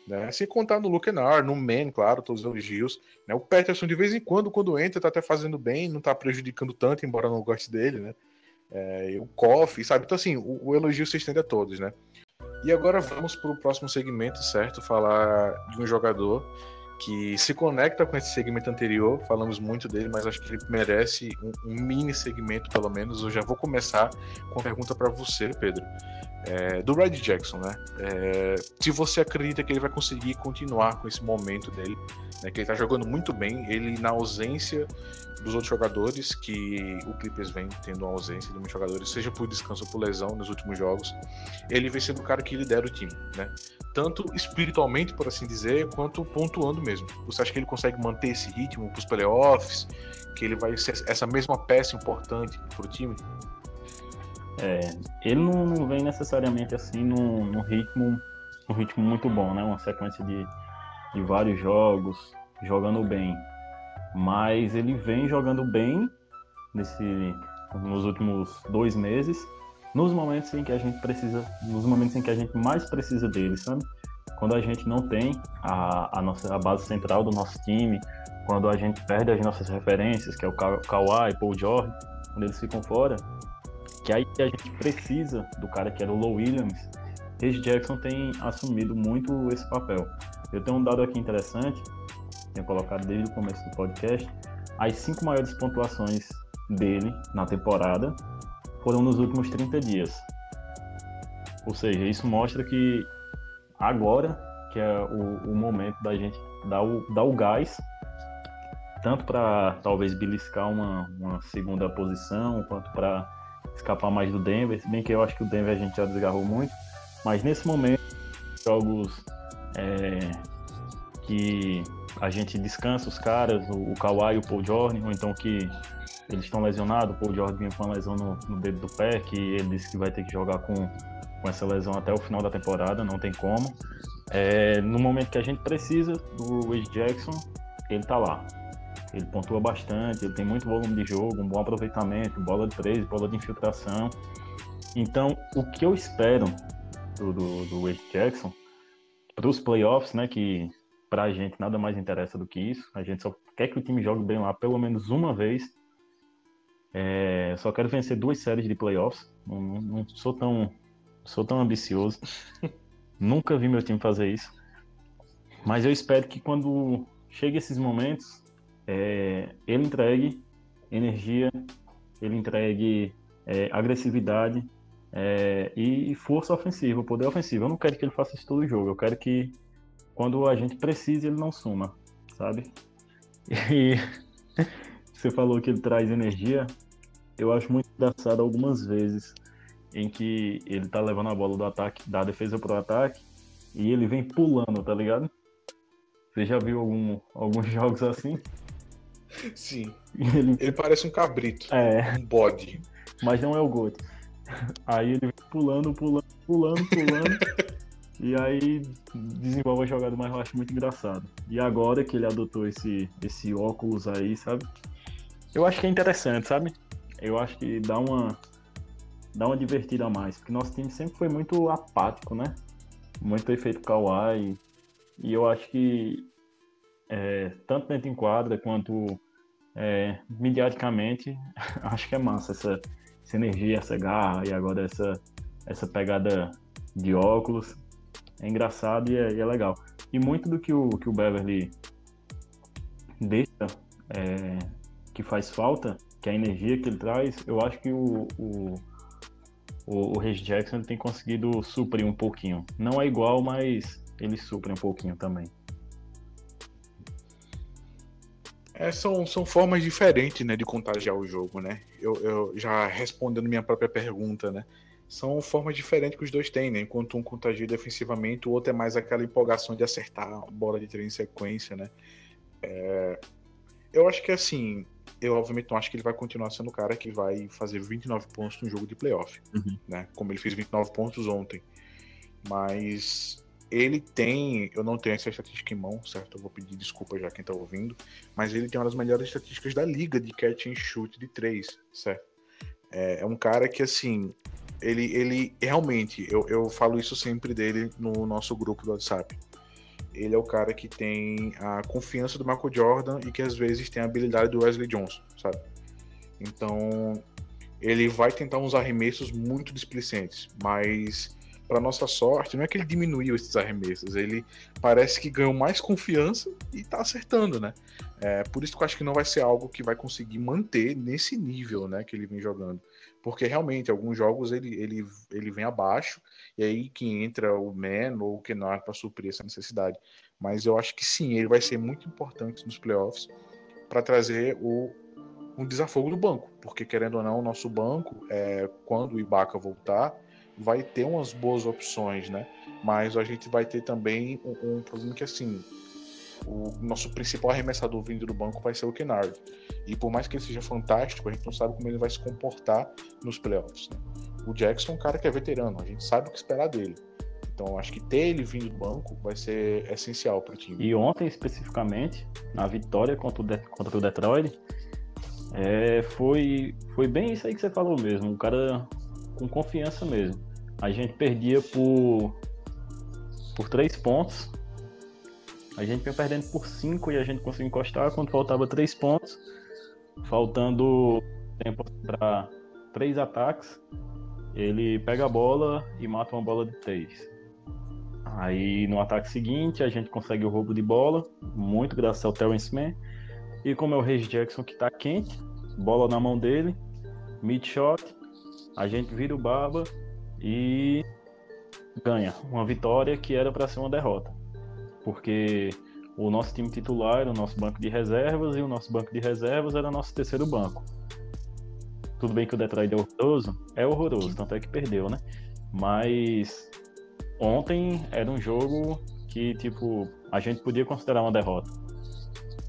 Né? Sem contar no Lukenar, no Man, claro, todos os elogios. Né? O Peterson, de vez em quando, quando entra, tá até fazendo bem, não tá prejudicando tanto, embora não goste dele, né? É, o Coffee, sabe? Então, assim, o, o, elogio se estende a todos, né? E agora vamos para o próximo segmento, certo? Falar de um jogador que se conecta com esse segmento anterior, falamos muito dele, mas acho que ele merece um, um mini segmento, pelo menos. Eu já vou começar com a pergunta para você, Pedro é, do Red Jackson, né? É, se você acredita que ele vai conseguir continuar com esse momento dele, né, que ele tá jogando muito bem, ele na ausência dos outros jogadores, que o Clippers vem tendo a ausência de muitos jogadores, seja por descanso ou por lesão nos últimos jogos, ele vem sendo o cara que lidera o time, né? Tanto espiritualmente, por assim dizer, quanto pontuando mesmo. Você acha que ele consegue manter esse ritmo para os playoffs? Que ele vai ser essa mesma peça importante para o time? É, ele não, não, vem necessariamente assim num, ritmo, num ritmo muito bom, né? Uma sequência de, de vários jogos, jogando bem. Mas ele vem jogando bem nesse, nos últimos dois meses nos momentos em que a gente precisa, nos momentos em que a gente mais precisa dele, sabe? Quando a gente não tem a, a nossa a base central do nosso time, quando a gente perde as nossas referências, que é o Ka Kawhi, Paul George, quando eles ficam fora, que aí a gente precisa do cara que era o Low Williams, Reggie Jackson tem assumido muito esse papel. Eu tenho um dado aqui interessante, tenho colocado desde o começo do podcast, as cinco maiores pontuações dele na temporada foram nos últimos 30 dias. Ou seja, isso mostra que agora que é o, o momento da gente dar o, dar o gás, tanto para talvez beliscar uma, uma segunda posição, quanto para escapar mais do Denver, se bem que eu acho que o Denver a gente já desgarrou muito, mas nesse momento, jogos é, que a gente descansa os caras, o, o Kawhi e o Paul George, ou então que eles estão lesionados, o Paul George vinha com uma lesão no, no, dedo do pé, que ele disse que vai ter que jogar com, com essa lesão até o final da temporada, não tem como. É, no momento que a gente precisa do Wade Jackson, ele tá lá. Ele pontua bastante, ele tem muito volume de jogo, um bom aproveitamento, bola de três, bola de infiltração. Então, o que eu espero do, do, do Wade Jackson para os playoffs, né, que para a gente nada mais interessa do que isso. A gente só quer que o time jogue bem lá pelo menos uma vez. É, só quero vencer duas séries de playoffs. Não, não, não sou tão sou tão ambicioso. Nunca vi meu time fazer isso. Mas eu espero que quando chegue esses momentos, é, ele entregue energia, ele entregue é, agressividade é, e força ofensiva, poder ofensivo. Eu não quero que ele faça isso todo o jogo. Eu quero que quando a gente precisa, ele não suma, sabe? E você falou que ele traz energia. Eu acho muito engraçado algumas vezes em que ele tá levando a bola do ataque, da defesa pro ataque, e ele vem pulando, tá ligado? Você já viu algum, alguns jogos assim? Sim. Ele... ele... parece um cabrito. É. Um bode. Mas não é o Gold. Aí ele vem pulando, pulando, pulando, pulando. E aí desenvolve a jogada, mas eu acho muito engraçado. E agora que ele adotou esse, esse óculos aí, sabe? Eu acho que é interessante, sabe? Eu acho que dá uma, dá uma divertida a mais. Porque nosso time sempre foi muito apático, né? Muito efeito kawaii. E eu acho que é, tanto dentro em quadra quanto é, mediaticamente, acho que é massa essa, essa energia, essa garra e agora essa, essa pegada de óculos é engraçado e é, e é, legal. E muito do que o, que o Beverly deixa, é, que faz falta, que é a energia que ele traz, eu acho que o, o, o, o Reggie Jackson tem conseguido suprir um pouquinho. Não é igual, mas ele supre um pouquinho também. É, são, são formas diferentes né, de contagiar o jogo, né? Eu, eu já respondendo minha própria pergunta, né? são formas diferentes que os dois têm, né? Enquanto um contagia defensivamente, o outro é mais aquela empolgação de acertar a bola de três em sequência, né? É... Eu acho que assim, eu obviamente não acho que ele vai continuar sendo o cara que vai fazer 29 pontos no jogo de playoff, uhum. né? Como ele fez 29 pontos ontem. Mas ele tem, eu não tenho essa estatística em mão, certo? Eu vou pedir desculpa já quem tá ouvindo, mas ele tem uma das melhores estatísticas da liga de catch and shoot de três, certo? É, é um cara que, assim, ele, ele realmente, eu, eu falo isso sempre dele no nosso grupo do WhatsApp. Ele é o cara que tem a confiança do Michael Jordan e que às vezes tem a habilidade do Wesley Johnson, sabe? Então, ele vai tentar uns arremessos muito displicentes, mas para nossa sorte, não é que ele diminuiu esses arremessos, ele parece que ganhou mais confiança e tá acertando, né? É, por isso que eu acho que não vai ser algo que vai conseguir manter nesse nível, né, que ele vem jogando. Porque realmente, alguns jogos ele, ele, ele vem abaixo, e aí que entra o Man ou o Kennard para suprir essa necessidade. Mas eu acho que sim, ele vai ser muito importante nos playoffs para trazer o, um desafogo do banco, porque querendo ou não, o nosso banco, é, quando o Ibaka voltar, vai ter umas boas opções, né? Mas a gente vai ter também um, um problema que assim, o nosso principal arremessador vindo do banco vai ser o Kennard. E por mais que ele seja fantástico, a gente não sabe como ele vai se comportar nos playoffs. Né? O Jackson é um cara que é veterano, a gente sabe o que esperar dele. Então acho que ter ele vindo do banco vai ser essencial para o time. E ontem, especificamente, na vitória contra o, De contra o Detroit, é, foi, foi bem isso aí que você falou mesmo. O cara com confiança mesmo. A gente perdia por, por três pontos. A gente ia perdendo por cinco e a gente conseguiu encostar quando faltava três pontos. Faltando tempo para três ataques. Ele pega a bola e mata uma bola de três. Aí no ataque seguinte a gente consegue o roubo de bola, muito graças ao Terence Mann. E como é o Regis Jackson que tá quente, bola na mão dele, mid shot, a gente vira o barba e ganha uma vitória que era para ser uma derrota. Porque o nosso time titular era o nosso banco de reservas e o nosso banco de reservas era o nosso terceiro banco. Tudo bem que o Detroit é horroroso, é horroroso, tanto é que perdeu, né? Mas ontem era um jogo que, tipo, a gente podia considerar uma derrota.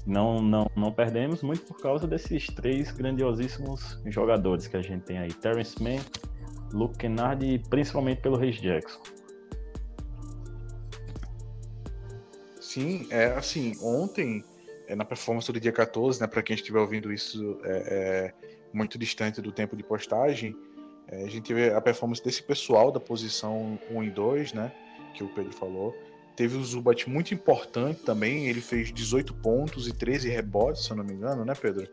Não, não, não perdemos muito por causa desses três grandiosíssimos jogadores que a gente tem aí: Terence Mann, Luke Kennard e principalmente pelo Reis Jackson. Sim, é assim, ontem, é, na performance do dia 14, né, para quem estiver ouvindo isso é, é, muito distante do tempo de postagem, é, a gente vê a performance desse pessoal da posição 1 e 2, né? Que o Pedro falou. Teve o Zubat muito importante também, ele fez 18 pontos e 13 rebotes, se eu não me engano, né, Pedro?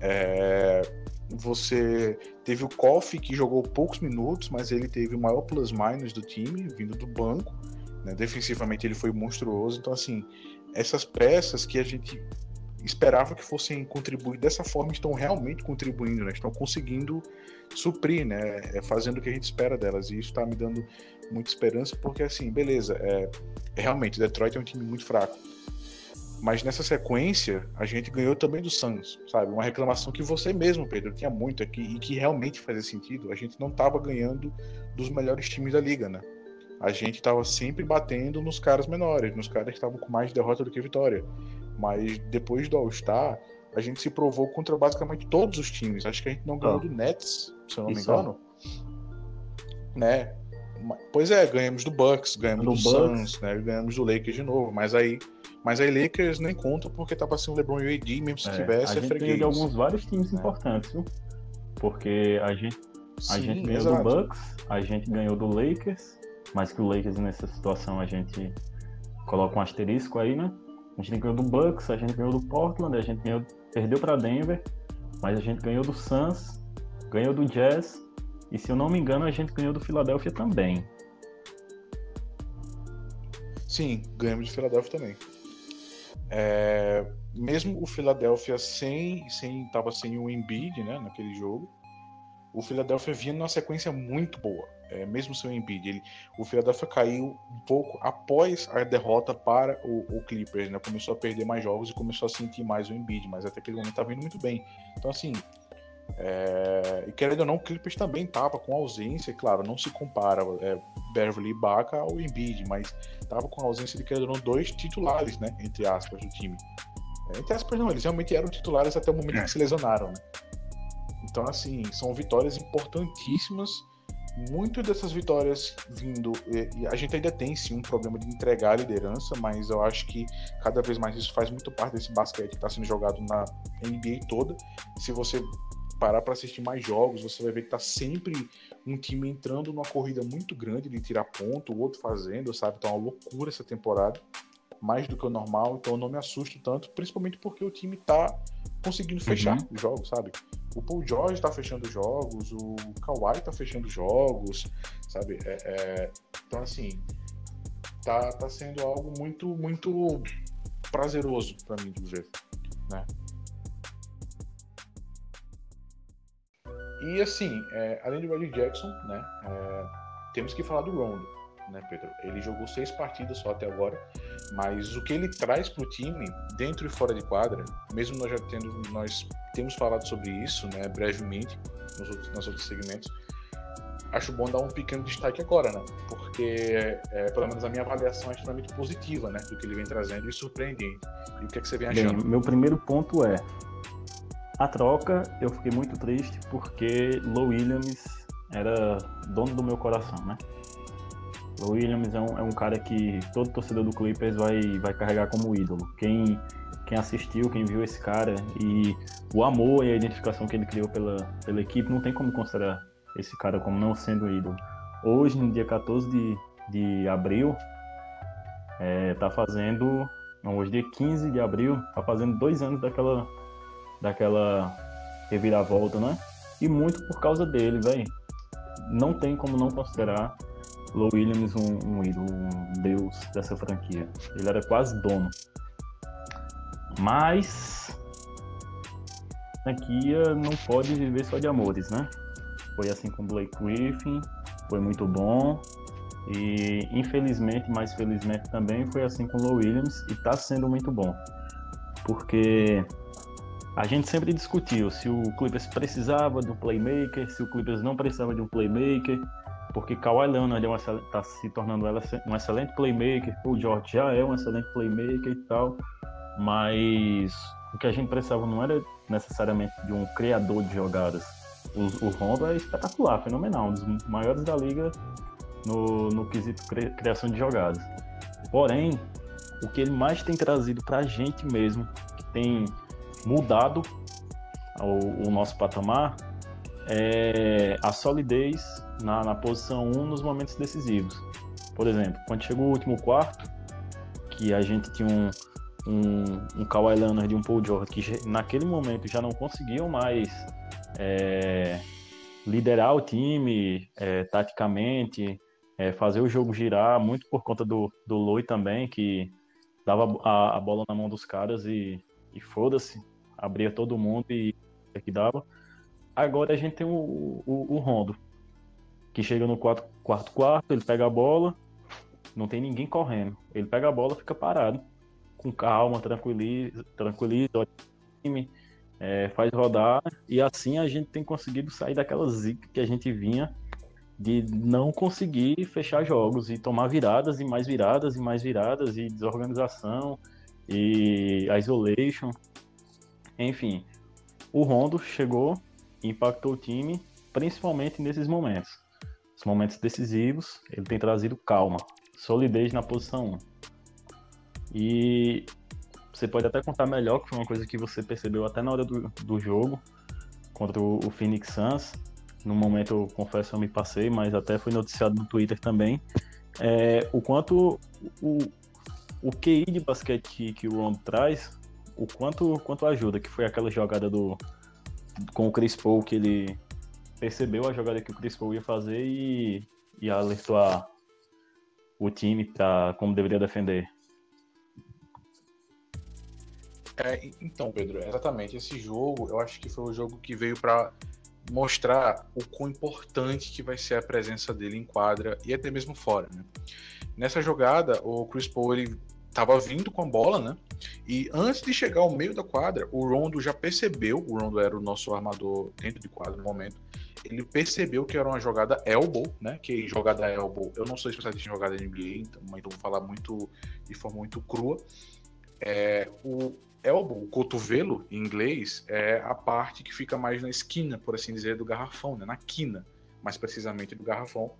É, você teve o Koff, que jogou poucos minutos, mas ele teve o maior plus-minus do time, vindo do banco. Né? Defensivamente ele foi monstruoso. Então, assim, essas peças que a gente esperava que fossem contribuir dessa forma estão realmente contribuindo, né? Estão conseguindo suprir, né? É, fazendo o que a gente espera delas. E isso está me dando muita esperança, porque assim, beleza, é, realmente Detroit é um time muito fraco. Mas nessa sequência, a gente ganhou também do Suns, sabe? Uma reclamação que você mesmo, Pedro, tinha muito aqui e que realmente fazia sentido. A gente não estava ganhando dos melhores times da liga, né? A gente estava sempre batendo nos caras menores, nos caras que estavam com mais derrota do que vitória. Mas depois do All-Star, a gente se provou contra basicamente todos os times. Acho que a gente não ganhou ah. do Nets, se eu não Isso me engano. Né? Pois é, ganhamos do Bucks, ganhamos do, do Suns, né? Ganhamos do Lakers de novo, mas aí, mas aí Lakers nem conta porque tava sem o LeBron e o AD, mesmo se é, tivesse, a é gente de alguns vários times é. importantes, viu? Porque a gente a Sim, gente ganhou exato. do Bucks, a gente ganhou do Lakers, mas que o Lakers nessa situação a gente coloca um asterisco aí, né? A gente ganhou do Bucks, a gente ganhou do Portland, a gente ganhou, perdeu para Denver, mas a gente ganhou do Suns, ganhou do Jazz e se eu não me engano a gente ganhou do Philadelphia também. Sim, ganhamos de Philadelphia também. É, mesmo o Philadelphia sem, sem tava sem o Embiid, né, naquele jogo, o Philadelphia vinha numa sequência muito boa é, mesmo sem o Embiid, ele, o Philadelphia caiu um pouco após a derrota para o, o Clippers, né? Começou a perder mais jogos e começou a sentir mais o Embiid, mas até aquele momento estava indo muito bem. Então, assim, é, e querendo ou não, o Clippers também estava com ausência, claro, não se compara é, Beverly e Baca ao Embiid, mas estava com a ausência de, querendo ou não, dois titulares, né? Entre aspas, do time. É, entre aspas, não, eles realmente eram titulares até o momento é. que se lesionaram, né? Então, assim, são vitórias importantíssimas muito dessas vitórias vindo. E a gente ainda tem sim um problema de entregar a liderança, mas eu acho que cada vez mais isso faz muito parte desse basquete que está sendo jogado na NBA toda. Se você parar para assistir mais jogos, você vai ver que tá sempre um time entrando numa corrida muito grande de tirar ponto, o outro fazendo, sabe? Tá uma loucura essa temporada, mais do que o normal, então eu não me assusto tanto, principalmente porque o time tá conseguindo fechar uhum. os jogos, sabe? O Paul George está fechando jogos, o Kawhi está fechando jogos, sabe? É, é, então, assim, tá, tá sendo algo muito, muito prazeroso para mim de ver, né? E assim, é, além de Reggie Jackson, né, é, temos que falar do Rondo né, Pedro? Ele jogou seis partidas só até agora, mas o que ele traz para o time, dentro e fora de quadra, mesmo nós já tendo, nós temos falado sobre isso, né, brevemente, nos outros, nos outros segmentos, acho bom dar um pequeno destaque agora, né? Porque, é, pelo menos a minha avaliação é extremamente positiva, né? Do que ele vem trazendo e surpreendente. E o que, é que você vem achando? Bem, meu primeiro ponto é a troca. Eu fiquei muito triste porque Low Williams era dono do meu coração, né? O Williams é um, é um cara que todo torcedor do Clippers vai, vai carregar como ídolo. Quem, quem assistiu, quem viu esse cara e o amor e a identificação que ele criou pela, pela equipe, não tem como considerar esse cara como não sendo ídolo. Hoje, no dia 14 de, de abril, é, tá fazendo. Não, hoje, dia 15 de abril, tá fazendo dois anos daquela, daquela reviravolta, né? E muito por causa dele, velho. Não tem como não considerar Low Williams um, um ídolo, um deus dessa franquia. Ele era quase dono. Mas a franquia não pode viver só de amores, né? Foi assim com Blake Griffin, foi muito bom. E infelizmente, mas felizmente também foi assim com Low Williams e está sendo muito bom. Porque a gente sempre discutiu se o Clippers precisava de um playmaker, se o Clippers não precisava de um playmaker, porque Kawhi Leonard está é um se tornando um excelente playmaker, o George já é um excelente playmaker e tal, mas o que a gente precisava não era necessariamente de um criador de jogadas. O, o Rondo é espetacular, fenomenal, um dos maiores da liga no, no quesito criação de jogadas. Porém, o que ele mais tem trazido para a gente mesmo, que tem mudado o, o nosso patamar, é a solidez na, na posição 1 nos momentos decisivos. Por exemplo, quando chegou o último quarto, que a gente tinha um, um, um Kawhi Leonard e um Paul George que naquele momento já não conseguiam mais é, liderar o time é, taticamente, é, fazer o jogo girar, muito por conta do, do Loi também, que dava a, a, bola na mão dos caras e, e foda-se, abria todo mundo e que dava. Agora a gente tem o, o, o Rondo, que chega no quarto, quarto quarto, ele pega a bola, não tem ninguém correndo. Ele pega a bola, fica parado, com calma, tranquiliza, tranquiliza o time, é, faz rodar, e assim a gente tem conseguido sair daquela zica que a gente vinha de não conseguir fechar jogos e tomar viradas e mais viradas e mais viradas e desorganização e isolation. Enfim, o Rondo chegou impactou o time, principalmente nesses momentos. Os momentos decisivos, ele tem trazido calma, solidez na posição 1. E você pode até contar melhor, que foi uma coisa que você percebeu até na hora do, do jogo contra o, o Phoenix Suns. No momento, eu confesso, eu me passei, mas até foi noticiado no Twitter também. É, o quanto o, o QI de basquete que, o Ron traz, o quanto, quanto ajuda, que foi aquela jogada do com o Chris Paul que ele percebeu a jogada que o Chris Paul ia fazer e, e alertou a, o time para como deveria defender. É, então, Pedro, exatamente esse jogo, eu acho que foi o jogo que veio para mostrar o quão importante que vai ser a presença dele em quadra e até mesmo fora, né? Nessa jogada, o Chris Paul ele estava vindo com a bola, né? E antes de chegar ao meio da quadra, o Rondo já percebeu, o Rondo era o nosso armador dentro de quadra no momento, ele percebeu que era uma jogada elbow, né? Que jogada elbow, eu não sou especialista em jogada NBA, então, então vou falar muito de forma muito crua. É, o elbow, o cotovelo em inglês, é a parte que fica mais na esquina, por assim dizer, do garrafão, né? Na quina, mais precisamente do garrafão,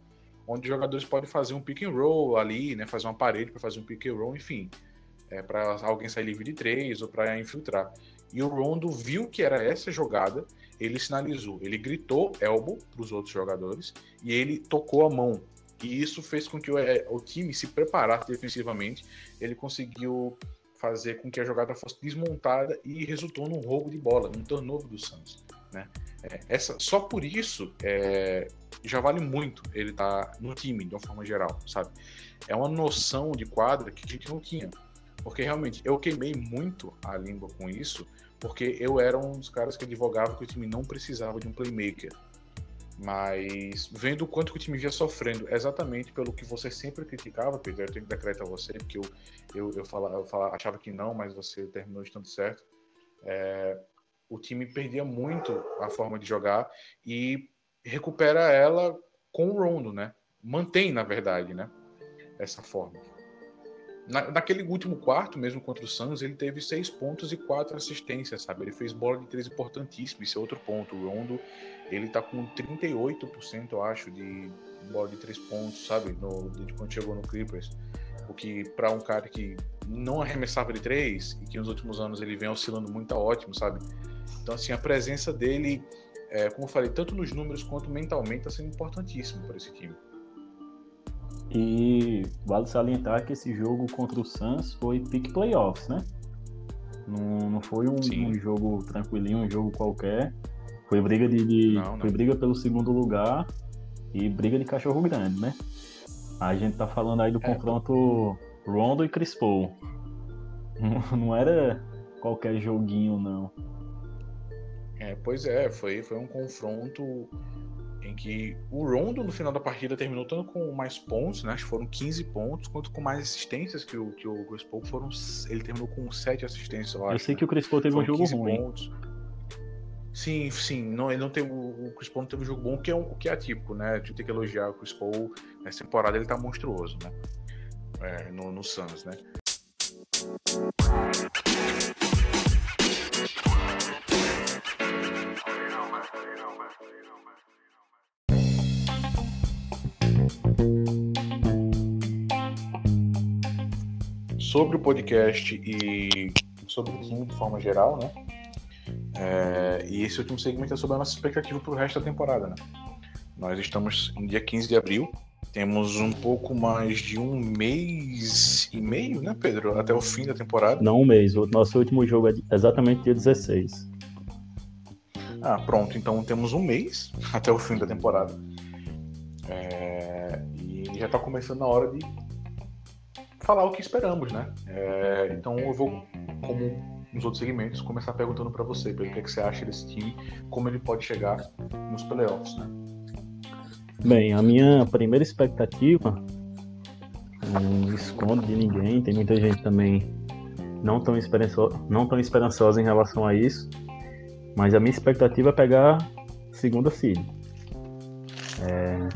onde os jogadores podem fazer um pick and roll ali, né? Fazer uma parede para fazer um pick and roll, enfim, é, para alguém sair livre de três ou para infiltrar. E o Rondo viu que era essa jogada ele sinalizou, ele gritou elbow para os outros jogadores e ele tocou a mão. E isso fez com que o, é, o time se preparasse defensivamente. Ele conseguiu fazer com que a jogada fosse desmontada e resultou num roubo de bola, num turnover do Santos. Né? É, essa, só por isso é, já vale muito ele estar tá no time, de uma forma geral, sabe? É uma noção de quadra que a gente não tinha. Porque realmente eu queimei muito a língua com isso, porque eu era um dos caras que advogava que o time não precisava de um playmaker. Mas vendo o quanto que o time vinha sofrendo, exatamente pelo que você sempre criticava, Pedro, eu tenho que a você, porque eu, eu, eu, falava, eu falava, achava que não, mas você terminou estando certo. É, o time perdia muito a forma de jogar e recupera ela com o Rondo, né? Mantém, na verdade, né? Essa forma. Na, naquele último quarto, mesmo contra o Suns, ele teve seis pontos e quatro assistências, sabe? Ele fez bola de três importantíssimo, esse é outro ponto. O Rondo, ele tá com 38%, eu acho, de bola de três pontos, sabe? No, de quando chegou no Clippers. O que, para um cara que não arremessava de três e que nos últimos anos ele vem oscilando muito, tá ótimo, sabe? Então, assim, a presença dele é, como eu falei, tanto nos números quanto mentalmente, está sendo importantíssimo para esse time. E vale salientar que esse jogo contra o Suns foi pick playoffs, né? Não, não foi um, um, jogo tranquilinho, um jogo qualquer. Foi briga de, de não, não. foi briga pelo segundo lugar e briga de cachorro grande, né? A gente tá falando aí do é. confronto Rondo e Chris Paul. Não, era qualquer joguinho, não. É, pois é, foi, foi um confronto em que o Rondo no final da partida terminou tanto com mais pontos, né? Acho que foram 15 pontos, quanto com mais assistências que o, que o Chris Paul foram. Ele terminou com 7 assistências, eu acho. Eu sei né? que o Chris Paul teve foram um jogo ruim. Pontos. Sim, sim, não, ele não teve, o Chris Paul não teve um jogo bom, que é, o que é atípico, né? A gente tem que elogiar o Chris Paul. Nessa temporada ele tá monstruoso, né? É, no, no Suns, né? sobre o podcast e sobre o time de forma geral, né? É, e esse último segmento é sobre a nossa expectativa para o resto da temporada, né? Nós estamos em dia 15 de abril, temos um pouco mais de um mês e meio, né, Pedro? Até o fim da temporada. Não um mês, o nosso último jogo é exatamente dia 16. Ah, pronto, então temos um mês até o fim da temporada. É, e já está começando a hora de falar o que esperamos, né? É, então eu vou, como nos outros segmentos, começar perguntando para você, pelo que, é que você acha desse time, como ele pode chegar nos playoffs, né? Bem, a minha primeira expectativa não escondo de ninguém, tem muita gente também não tão, esperançosa, não tão esperançosa em relação a isso, mas a minha expectativa é pegar segunda seed. É,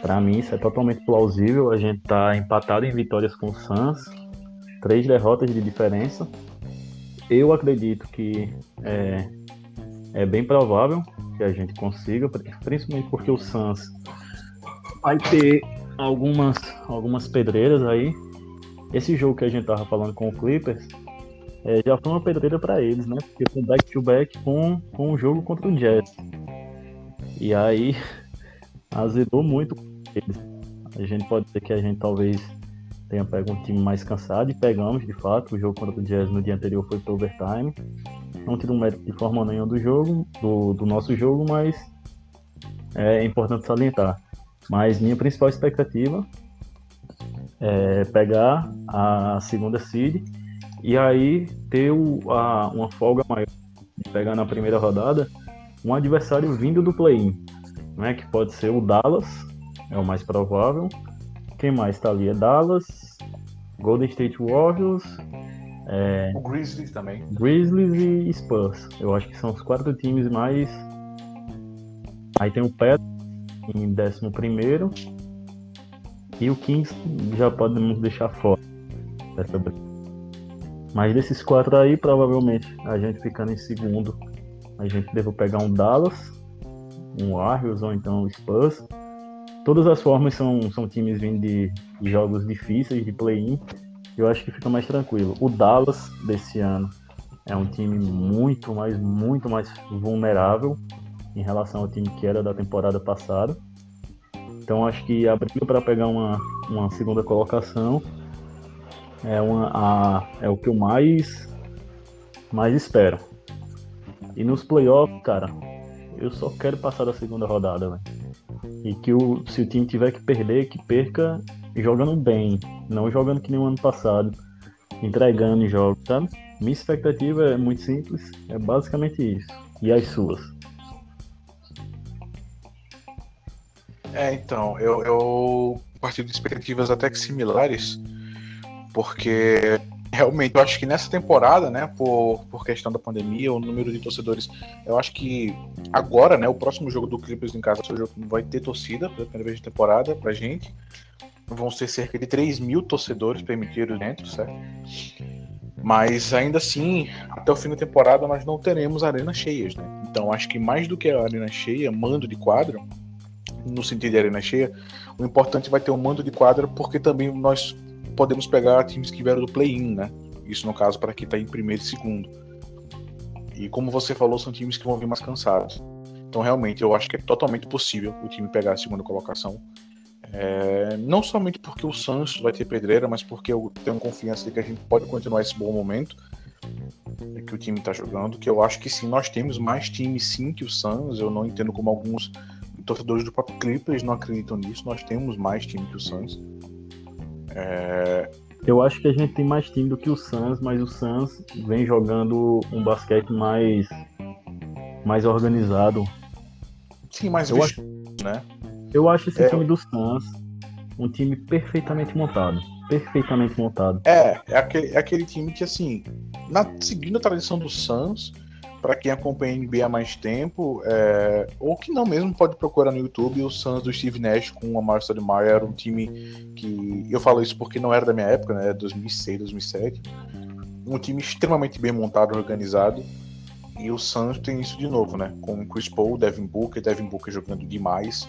para mim, isso é totalmente plausível. A gente tá empatado em vitórias com o Suns, três derrotas de diferença. Eu acredito que é, é bem provável que a gente consiga, principalmente porque o Suns vai ter algumas, algumas pedreiras aí. Esse jogo que a gente tava falando com o Clippers é, já foi uma pedreira para eles, né? Porque foi back-to-back com, com o jogo contra o Jazz. E aí azedou muito a gente pode dizer que a gente talvez tenha pego um time mais cansado e pegamos, de fato. O jogo contra o Jazz no dia anterior foi para overtime. Não tiro um mérito de forma nenhuma do jogo, do, do nosso jogo, mas é importante salientar. Mas minha principal expectativa é pegar a segunda seed e aí ter o, a, uma folga maior de pegar na primeira rodada um adversário vindo do play-in, né, que pode ser o Dallas é o mais provável. Quem mais tá ali é Dallas, Golden State Warriors, é... o Grizzlies também. Grizzlies e Spurs. Eu acho que são os quatro times mais. Aí tem o Pet em 11 primeiro e o Kings já podemos deixar fora dessa briga. Mas desses quatro aí, provavelmente a gente ficando em segundo, a gente deve pegar um Dallas, um Warriors ou então o Spurs todas as formas são, são times vindo de jogos difíceis, de play-in. Eu acho que fica mais tranquilo. O Dallas desse ano é um time muito mais, muito mais vulnerável em relação ao time que era da temporada passada. Então acho que a briga para pegar uma, uma segunda colocação é, uma, a, é o que eu mais, mais espero. E nos playoffs, cara, eu só quero passar da segunda rodada. E que o, se o time tiver que perder, que perca jogando bem, não jogando que nem o ano passado, entregando jogos, sabe? Minha expectativa é muito simples, é basicamente isso. E as suas? É, então, eu, eu de expectativas até que similares, porque realmente, eu acho que nessa temporada, né, por, por questão da pandemia, o número de torcedores, eu acho que agora, né, o próximo jogo do Clippers em casa vai ter torcida pela primeira vez de temporada pra gente. Vão ser cerca de 3 mil torcedores permitidos dentro, certo? Mas ainda assim, até o fim da temporada nós não teremos arenas cheias, né? Então acho que mais do que a arena cheia, mando de quadro, no sentido de arena cheia, o importante vai ter o mando de quadra, porque também nós podemos pegar times que vieram do play-in, né? Isso no caso para quem está em primeiro e segundo. E como você falou, são times que vão vir mais cansados. Então, realmente, eu acho que é totalmente possível o time pegar a segunda colocação. É, não somente porque o Santos vai ter pedreira, mas porque eu tenho confiança de que a gente pode continuar esse bom momento que o time está jogando. Que eu acho que sim, nós temos mais time sim que o Suns. Eu não entendo como alguns torcedores do próprio Clippers não acreditam nisso. Nós temos mais time que o Suns. É... Eu acho que a gente tem mais time do que o Suns, mas o Suns vem jogando um basquete mais mais organizado. Sim, mais eu visto, acho, né? Eu acho esse é... time do Suns um time perfeitamente montado. Perfeitamente montado. É, é aquele, é aquele time que, assim, na, seguindo a tradição do Suns, para quem acompanha a NBA há mais tempo, é, ou que não mesmo pode procurar no YouTube, o Suns do Steve Nash com o Amar Stoudemire era um time que, eu falo isso porque não era da minha época, né, 2006, 2007, um time extremamente bem montado, organizado, e o Suns tem isso de novo, né, com o Chris Paul, Devin Booker, Devin Booker jogando demais,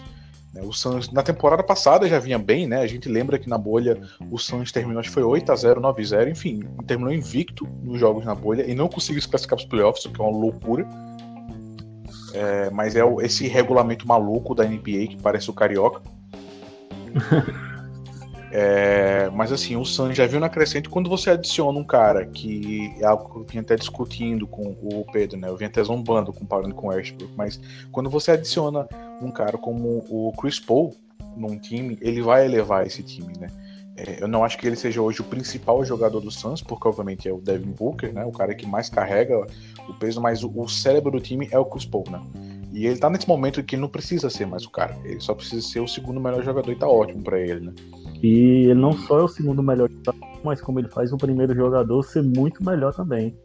o Suns, na temporada passada já vinha bem, né? A gente lembra que na bolha o Suns terminou, acho que foi 8 a 0 9 a 0 enfim, terminou invicto nos jogos na bolha e não conseguiu se classificar para os playoffs, o que é uma loucura. É, mas é esse regulamento maluco da NBA que parece o carioca. É, mas assim, o Suns já viu na crescente quando você adiciona um cara que é algo que eu vinha até discutindo com o Pedro, né? Eu vinha até zombando comparando com o Westbrook, mas quando você adiciona um cara como o Chris Paul num time, ele vai elevar esse time, né? É, eu não acho que ele seja hoje o principal jogador do Suns, porque obviamente é o Devin Booker, né? O cara que mais carrega o peso, mas o, o cérebro do time é o Chris Paul, né? E ele tá nesse momento que não precisa ser mais o cara. Ele só precisa ser o segundo melhor jogador e tá ótimo para ele, né? E ele não só é o segundo melhor mas como ele faz o primeiro jogador ser muito melhor também.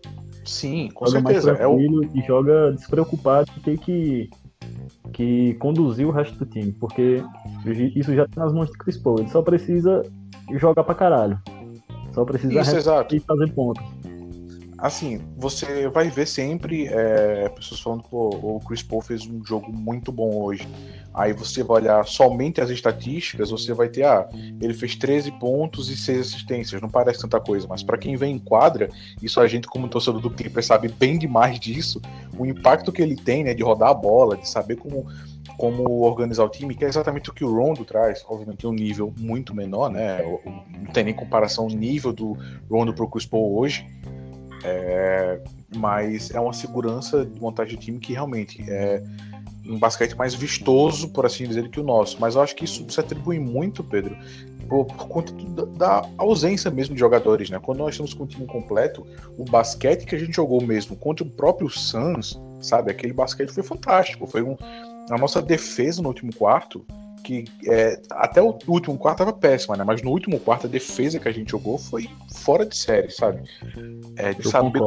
Sim, com joga certeza. Mais tranquilo é o... E joga despreocupado de ter que, que conduzir o resto do time. Porque isso já tá nas mãos de Chris Paul. Ele só precisa jogar pra caralho. Só precisa isso, e fazer pontos assim, você vai ver sempre é, pessoas falando que o Chris Paul fez um jogo muito bom hoje. Aí você vai olhar somente as estatísticas, você vai ter, ah, ele fez 13 pontos e 6 assistências. Não parece tanta coisa, mas para quem vem em quadra, isso a gente, como torcedor do Clipper, sabe bem demais disso. O impacto que ele tem, né, de rodar a bola, de saber como como organizar o time, que é exatamente o que o Rondo traz, obviamente um nível muito menor, né? Não tem nem comparação o nível do Rondo pro Chris Paul hoje, é, mas é uma segurança de montagem de time que realmente é um basquete mais vistoso, por assim dizer, que o nosso. Mas eu acho que isso se atribui muito, Pedro, por, por conta do, da ausência mesmo de jogadores, né? Quando nós estamos com o time completo, o basquete que a gente jogou mesmo contra o próprio Suns, sabe? Aquele basquete foi fantástico. Foi um, a nossa defesa no último quarto que é, até o último quarto tava péssima, né? Mas no último quarto a defesa que a gente jogou foi fora de série, sabe? É, de, saber,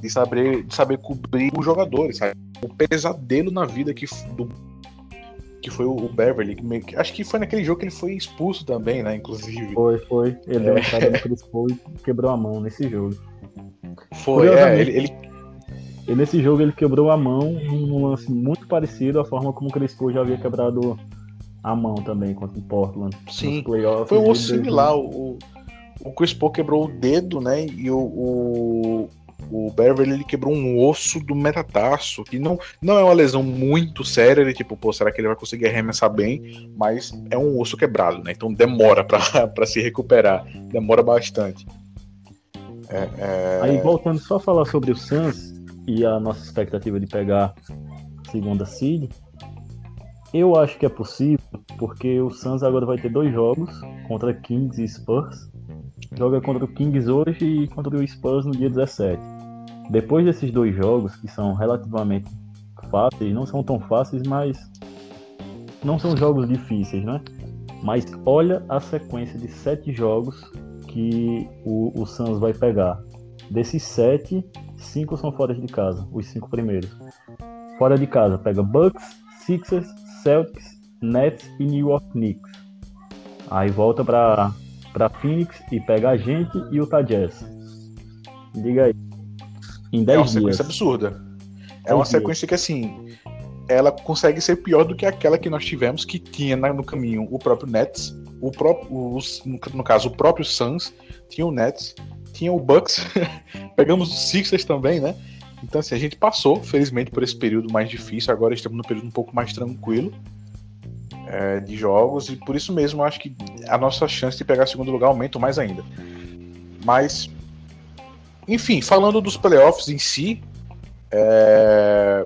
de saber de saber cobrir os jogadores, sabe? O pesadelo na vida que, do, que foi o Beverly. Que, acho que foi naquele jogo que ele foi expulso também, né? Inclusive. Foi, foi. Ele é. deu uma entrada no Chris Paul e quebrou a mão nesse jogo. Foi, é, ele, ele e nesse jogo ele quebrou a mão num lance muito parecido à forma como o Crespo já havia quebrado a mão também contra o Portland. Sim, foi um osso similar. O, o Chris Paul quebrou o dedo, né? E o, o, o Beverly ele quebrou um osso do metatarso, que não, não é uma lesão muito séria. Ele, tipo, pô, será que ele vai conseguir arremessar bem? Mas é um osso quebrado, né? Então demora para se recuperar. Demora bastante. É, é... Aí voltando só a falar sobre o Suns, e a nossa expectativa de pegar segunda seed, eu acho que é possível, porque o Suns agora vai ter dois jogos contra Kings e Spurs. Joga contra o Kings hoje e contra o Spurs no dia 17. Depois desses dois jogos, que são relativamente fáceis, não são tão fáceis, mas não são jogos difíceis, né? Mas olha a sequência de sete jogos que o, o Suns vai pegar. Desses sete, cinco são fora de casa, os cinco primeiros. Fora de casa, pega Bucks, Sixers, Celtics, Nets e New York Knicks. Aí volta para para Phoenix e pega a gente e o Jazz. Diga aí. Em 10 dias. É uma sequência absurda. É uma sequência que assim, ela consegue ser pior do que aquela que nós tivemos que tinha no caminho o próprio Nets, o próprio, os, no caso o próprio Suns, tinha o Nets, tinha o Bucks, pegamos os Sixers também, né? Então, assim, a gente passou, felizmente, por esse período mais difícil. Agora estamos num período um pouco mais tranquilo é, de jogos. E por isso mesmo, acho que a nossa chance de pegar segundo lugar aumenta mais ainda. Mas, enfim, falando dos playoffs em si, é,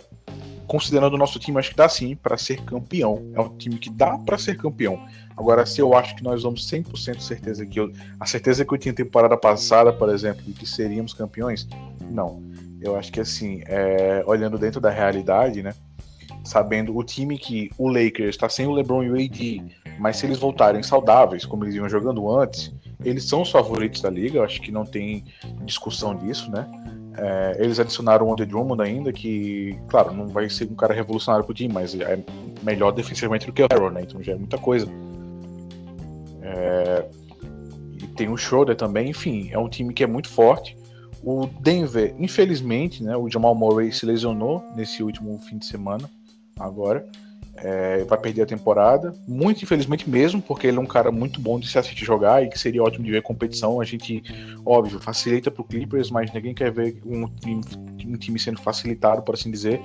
considerando o nosso time, acho que dá sim para ser campeão. É um time que dá para ser campeão. Agora, se eu acho que nós vamos 100% certeza que eu, a certeza que eu tinha temporada passada, por exemplo, de que seríamos campeões, não. Eu acho que assim, é, olhando dentro da realidade, né? Sabendo o time que o Lakers está sem o LeBron e o AD, mas se eles voltarem saudáveis, como eles iam jogando antes, eles são os favoritos da liga. Eu acho que não tem discussão disso, né? É, eles adicionaram o Andre Drummond ainda, que, claro, não vai ser um cara revolucionário pro time, mas é melhor defensivamente do que o Harrow, né? Então já é muita coisa. É, e tem o Schroeder também, enfim, é um time que é muito forte. O Denver, infelizmente, né, o Jamal Murray se lesionou nesse último fim de semana, agora. É, vai perder a temporada, muito infelizmente mesmo, porque ele é um cara muito bom de se assistir jogar e que seria ótimo de ver competição. A gente, óbvio, facilita para o Clippers, mas ninguém quer ver um time, um time sendo facilitado, por assim dizer,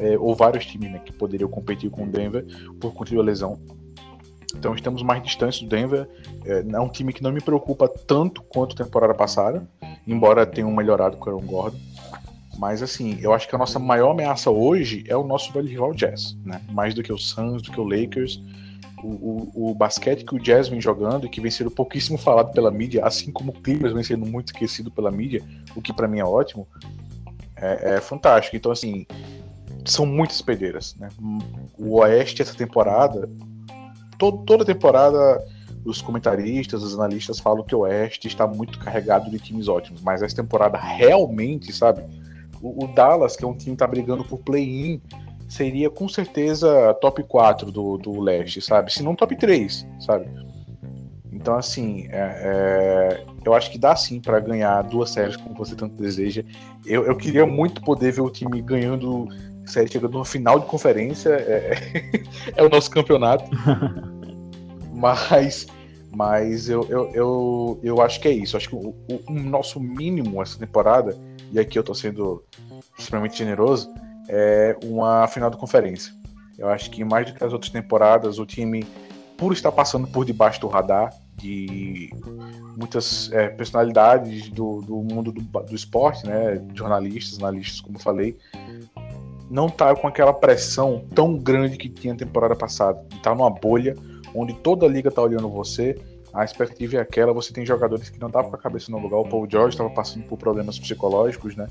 é, ou vários times né, que poderiam competir com o Denver por conta da lesão. Então estamos mais distantes do Denver. É, é um time que não me preocupa tanto quanto a temporada passada, embora tenham melhorado com o Aaron Gordon. Mas assim, eu acho que a nossa maior ameaça hoje é o nosso velho rival Jazz, né? Mais do que o Suns, do que o Lakers. O, o, o, basquete que o Jazz vem jogando e que vem sendo pouquíssimo falado pela mídia, assim como o Clippers vem sendo muito esquecido pela mídia, o que para mim é ótimo, é, é, fantástico. Então, assim, são muitas pedreiras. Né? O Oeste, essa temporada, todo, toda temporada os comentaristas, os analistas falam que o Oeste está muito carregado de times ótimos, mas essa temporada realmente, sabe? O, o Dallas, que é um time que está brigando por play-in, seria com certeza top 4 do, do leste, sabe? Se não top 3, sabe? Então, assim, é, é, eu acho que dá sim para ganhar duas séries como você tanto deseja. Eu, eu queria muito poder ver o time ganhando série chegando no final de conferência. É, é o nosso campeonato. mas mas eu, eu, eu, eu acho que é isso. Acho que o, o, o, nosso mínimo essa temporada, e aqui eu tô sendo extremamente generoso, é uma final de conferência. Eu acho que mais do que as outras temporadas, o time, por estar passando por debaixo do radar de muitas é, personalidades do, do mundo do, do esporte, né, jornalistas, analistas, como eu falei, não tá com aquela pressão tão grande que tinha na temporada passada. Tá numa bolha onde toda a liga tá olhando você. A expectativa é aquela, você tem jogadores que não estavam com a cabeça no lugar. O Paul George estava passando por problemas psicológicos, né?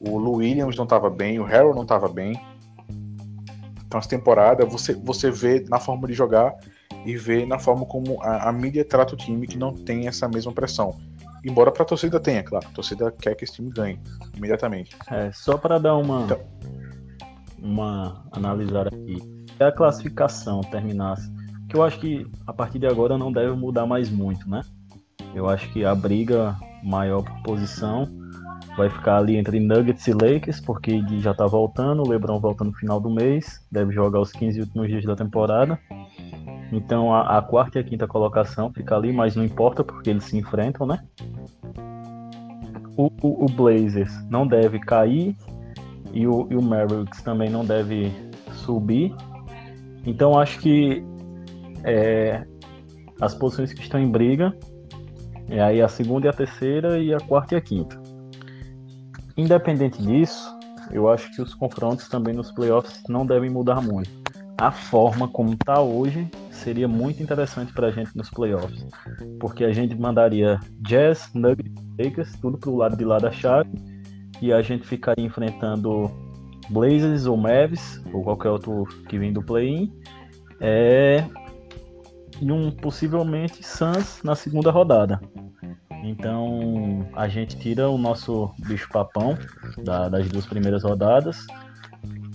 O Lou Williams não estava bem, o Harold não estava bem. Então, essa temporada você, você vê na forma de jogar e vê na forma como a, a mídia trata o time que não tem essa mesma pressão. Embora para a torcida tenha, claro. A torcida quer que esse time ganhe imediatamente. É, só para dar uma. Então, uma analisar aqui. Se a classificação terminasse, que eu acho que a partir de agora não deve mudar mais muito, né? Eu acho que a briga maior por posição vai ficar ali entre Nuggets e Lakers, porque já tá voltando, o LeBron volta no final do mês, deve jogar os 15 últimos dias da temporada. Então a, a quarta e a quinta colocação fica ali, mas não importa porque eles se enfrentam, né? O, o, o Blazers não deve cair e o, e o Mavericks também não deve subir. Então acho que é, as posições que estão em briga é aí a segunda e a terceira e a quarta e a quinta. Independente disso, eu acho que os confrontos também nos playoffs não devem mudar muito. A forma como está hoje seria muito interessante para a gente nos playoffs, porque a gente mandaria Jazz, Nuggets, Lakers, tudo para o lado de lá da chave e a gente ficaria enfrentando Blazers ou Mavs ou qualquer outro que vem do play-in é... e um possivelmente Suns na segunda rodada. Então a gente tira o nosso bicho papão da, das duas primeiras rodadas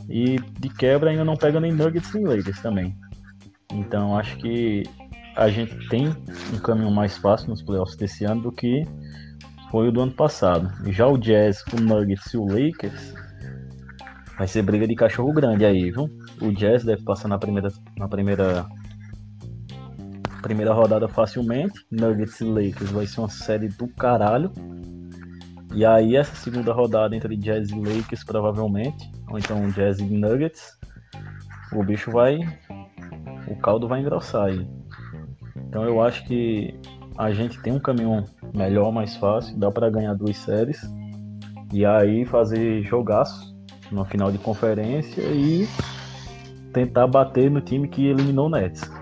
e de quebra ainda não pega nem Nuggets nem Lakers também. Então acho que a gente tem um caminho mais fácil nos playoffs desse ano do que foi o do ano passado. Já o Jazz, o Nuggets e o Lakers vai ser briga de cachorro grande aí, viu? O Jazz deve passar na primeira, na primeira primeira rodada facilmente. Nuggets e Lakers vai ser uma série do caralho. E aí essa segunda rodada entre Jazz e Lakers provavelmente, ou então Jazz e Nuggets, o bicho vai, o caldo vai engrossar aí. Então eu acho que a gente tem um caminho melhor, mais fácil, dá para ganhar duas séries e aí fazer jogaço na final de conferência e tentar bater no time que eliminou o Nets.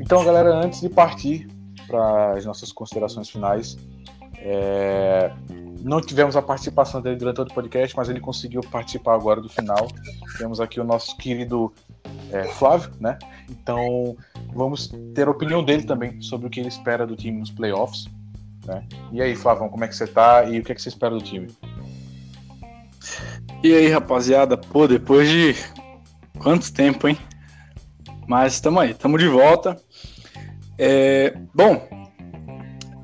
Então, galera, antes de partir para as nossas considerações finais, é... não tivemos a participação dele durante todo o podcast, mas ele conseguiu participar agora do final. Temos aqui o nosso querido é, Flávio, né? Então, vamos ter a opinião dele também sobre o que ele espera do time nos playoffs. Né? E aí, Flávio, como é que você tá e o que, é que você espera do time? E aí, rapaziada? Pô, depois de quanto tempo, hein? Mas estamos aí, estamos de volta. É, bom,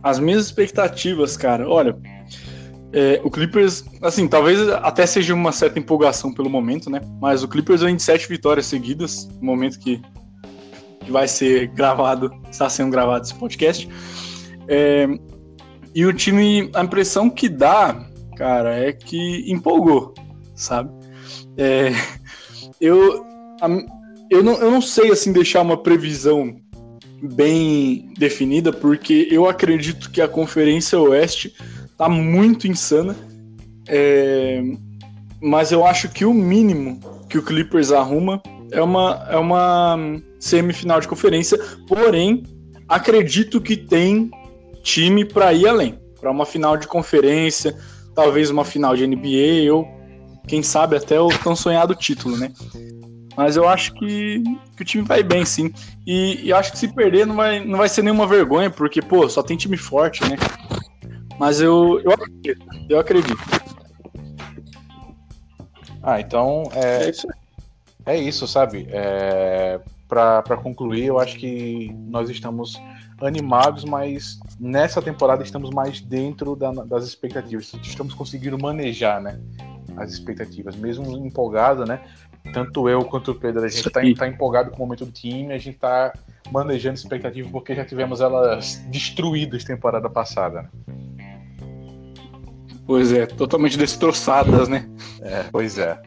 as minhas expectativas, cara, olha, é, o Clippers, assim, talvez até seja uma certa empolgação pelo momento, né? Mas o Clippers vem de sete vitórias seguidas, no momento que, que vai ser gravado, está sendo gravado esse podcast. É, e o time, a impressão que dá, cara, é que empolgou, sabe? É, eu, eu, não, eu não sei, assim, deixar uma previsão bem definida, porque eu acredito que a Conferência Oeste tá muito insana. É, mas eu acho que o mínimo que o Clippers arruma é uma, é uma semifinal de conferência. Porém, acredito que tem time para ir além para uma final de conferência, talvez uma final de NBA ou quem sabe até o tão sonhado título, né? Mas eu acho que, que o time vai bem, sim. E, e acho que se perder não vai, não vai ser nenhuma vergonha, porque, pô, só tem time forte, né? Mas eu, eu acredito, eu acredito. Ah, então é, é isso, é isso sabe? É, Para concluir, eu acho que nós estamos animados, mas nessa temporada estamos mais dentro da, das expectativas. Estamos conseguindo manejar, né? As expectativas, mesmo empolgado, né? tanto eu quanto o Pedro, a gente está tá empolgado com o momento do time, a gente está manejando expectativas porque já tivemos elas destruídas temporada passada. Né? Pois é, totalmente destroçadas, né? É, pois é.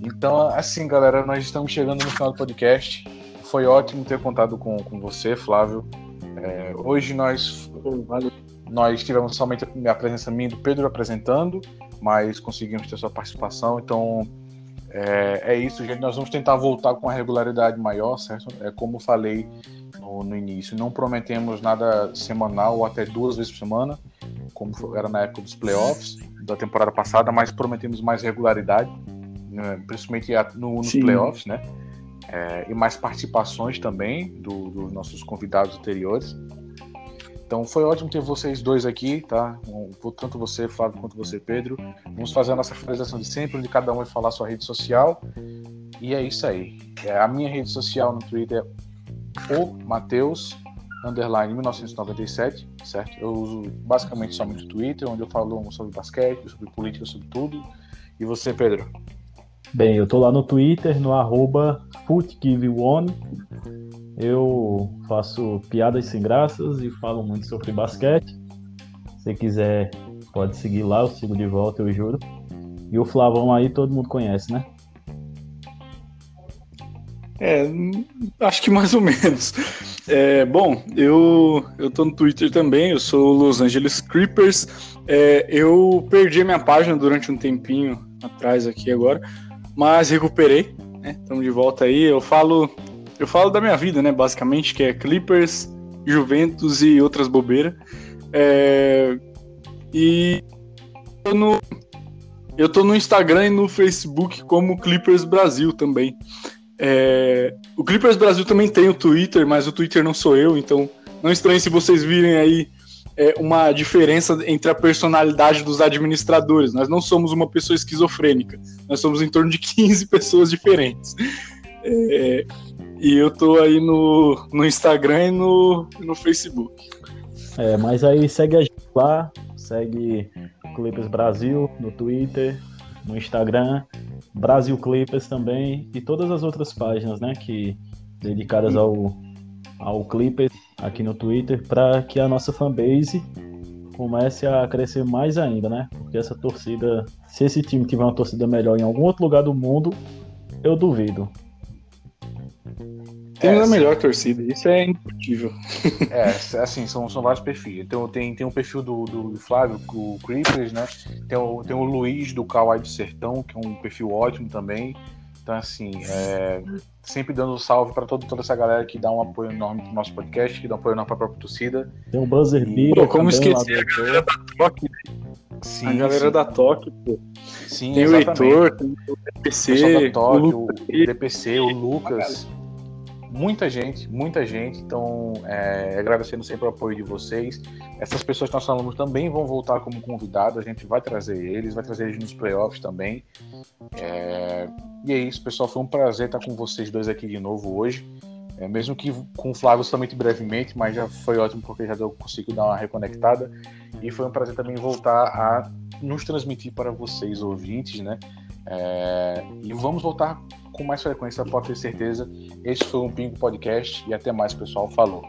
Então, assim, galera, nós estamos chegando no final do podcast. Foi ótimo ter contado com, com você, Flávio. É, hoje nós, nós tivemos somente a presença minha do Pedro apresentando, mas conseguimos ter sua participação. Então, é, é, isso, gente. Nós vamos tentar voltar com uma regularidade maior, certo? É como falei no, no, início. Não prometemos nada semanal ou até duas vezes por semana, como era na época dos playoffs da temporada passada, mas prometemos mais regularidade, né? principalmente no, nos Sim. playoffs, né? É, e mais participações também do, dos nossos convidados anteriores. Então foi ótimo ter vocês dois aqui, tá? Tanto você, Flávio, quanto você, Pedro. Vamos fazer a nossa finalização de sempre, onde cada um vai falar sua rede social. E é isso aí. É, a minha rede social no Twitter é o Mateus underline 1997, certo? Eu uso basicamente somente o Twitter, onde eu falo sobre basquete, sobre política, sobre tudo. E você, Pedro? Bem, eu tô lá no Twitter, no arroba FootGiveOne. Eu faço piadas sem graças e falo muito sobre basquete. Se quiser, pode seguir lá, eu sigo de volta, eu juro. E o Flavão aí todo mundo conhece, né? É, acho que mais ou menos. É, bom, eu, eu tô no Twitter também, eu sou Los Angeles Creepers. É, eu perdi a minha página durante um tempinho atrás aqui agora, mas recuperei, né? Estamos de volta aí. Eu falo eu falo da minha vida, né? Basicamente, que é Clippers, Juventus e outras bobeiras. É... E eu, no... eu tô no Instagram e no Facebook como Clippers Brasil também. É... O Clippers Brasil também tem o Twitter, mas o Twitter não sou eu, então não estranhe se vocês virem aí é, uma diferença entre a personalidade dos administradores. Nós não somos uma pessoa esquizofrênica, nós somos em torno de 15 pessoas diferentes. É, e eu tô aí no, no Instagram e no, no Facebook. É, mas aí segue a gente lá, segue Clipes Brasil no Twitter, no Instagram Brasil Clippers também e todas as outras páginas, né, que dedicadas ao, ao Clippers aqui no Twitter, para que a nossa fanbase comece a crescer mais ainda, né? Porque essa torcida, se esse time tiver uma torcida melhor em algum outro lugar do mundo, eu duvido. Tem é, a melhor torcida, isso é indiscutível. É, assim, são, são vários perfis. Então, tem, tem um perfil do, do Flávio, o Creepers, né? Tem o, tem o Luiz do Kawaii do Sertão, que é um perfil ótimo também. Então, assim, é, sempre dando salve para toda, toda essa galera que dá um apoio enorme pro nosso podcast, que dá um apoio enorme pra própria torcida. Tem o Buzzer Beater. Como esquecer a galera da Toque? Sim, a galera sim. da Toque, pô. Sim, tem exatamente. o Heitor, tem o DPC, o, o, o DPC, o Lucas muita gente, muita gente. Então, é, agradecendo sempre o apoio de vocês. Essas pessoas que nós falamos também vão voltar como convidados. A gente vai trazer eles, vai trazer eles nos playoffs também. É, e é isso, pessoal. Foi um prazer estar com vocês dois aqui de novo hoje. É, mesmo que com o Flávio somente brevemente, mas já foi ótimo porque já deu, consigo dar uma reconectada. E foi um prazer também voltar a nos transmitir para vocês, ouvintes, né? É, e vamos voltar com mais frequência, pode ter certeza. Este foi um Pingo Podcast e até mais, pessoal. Falou.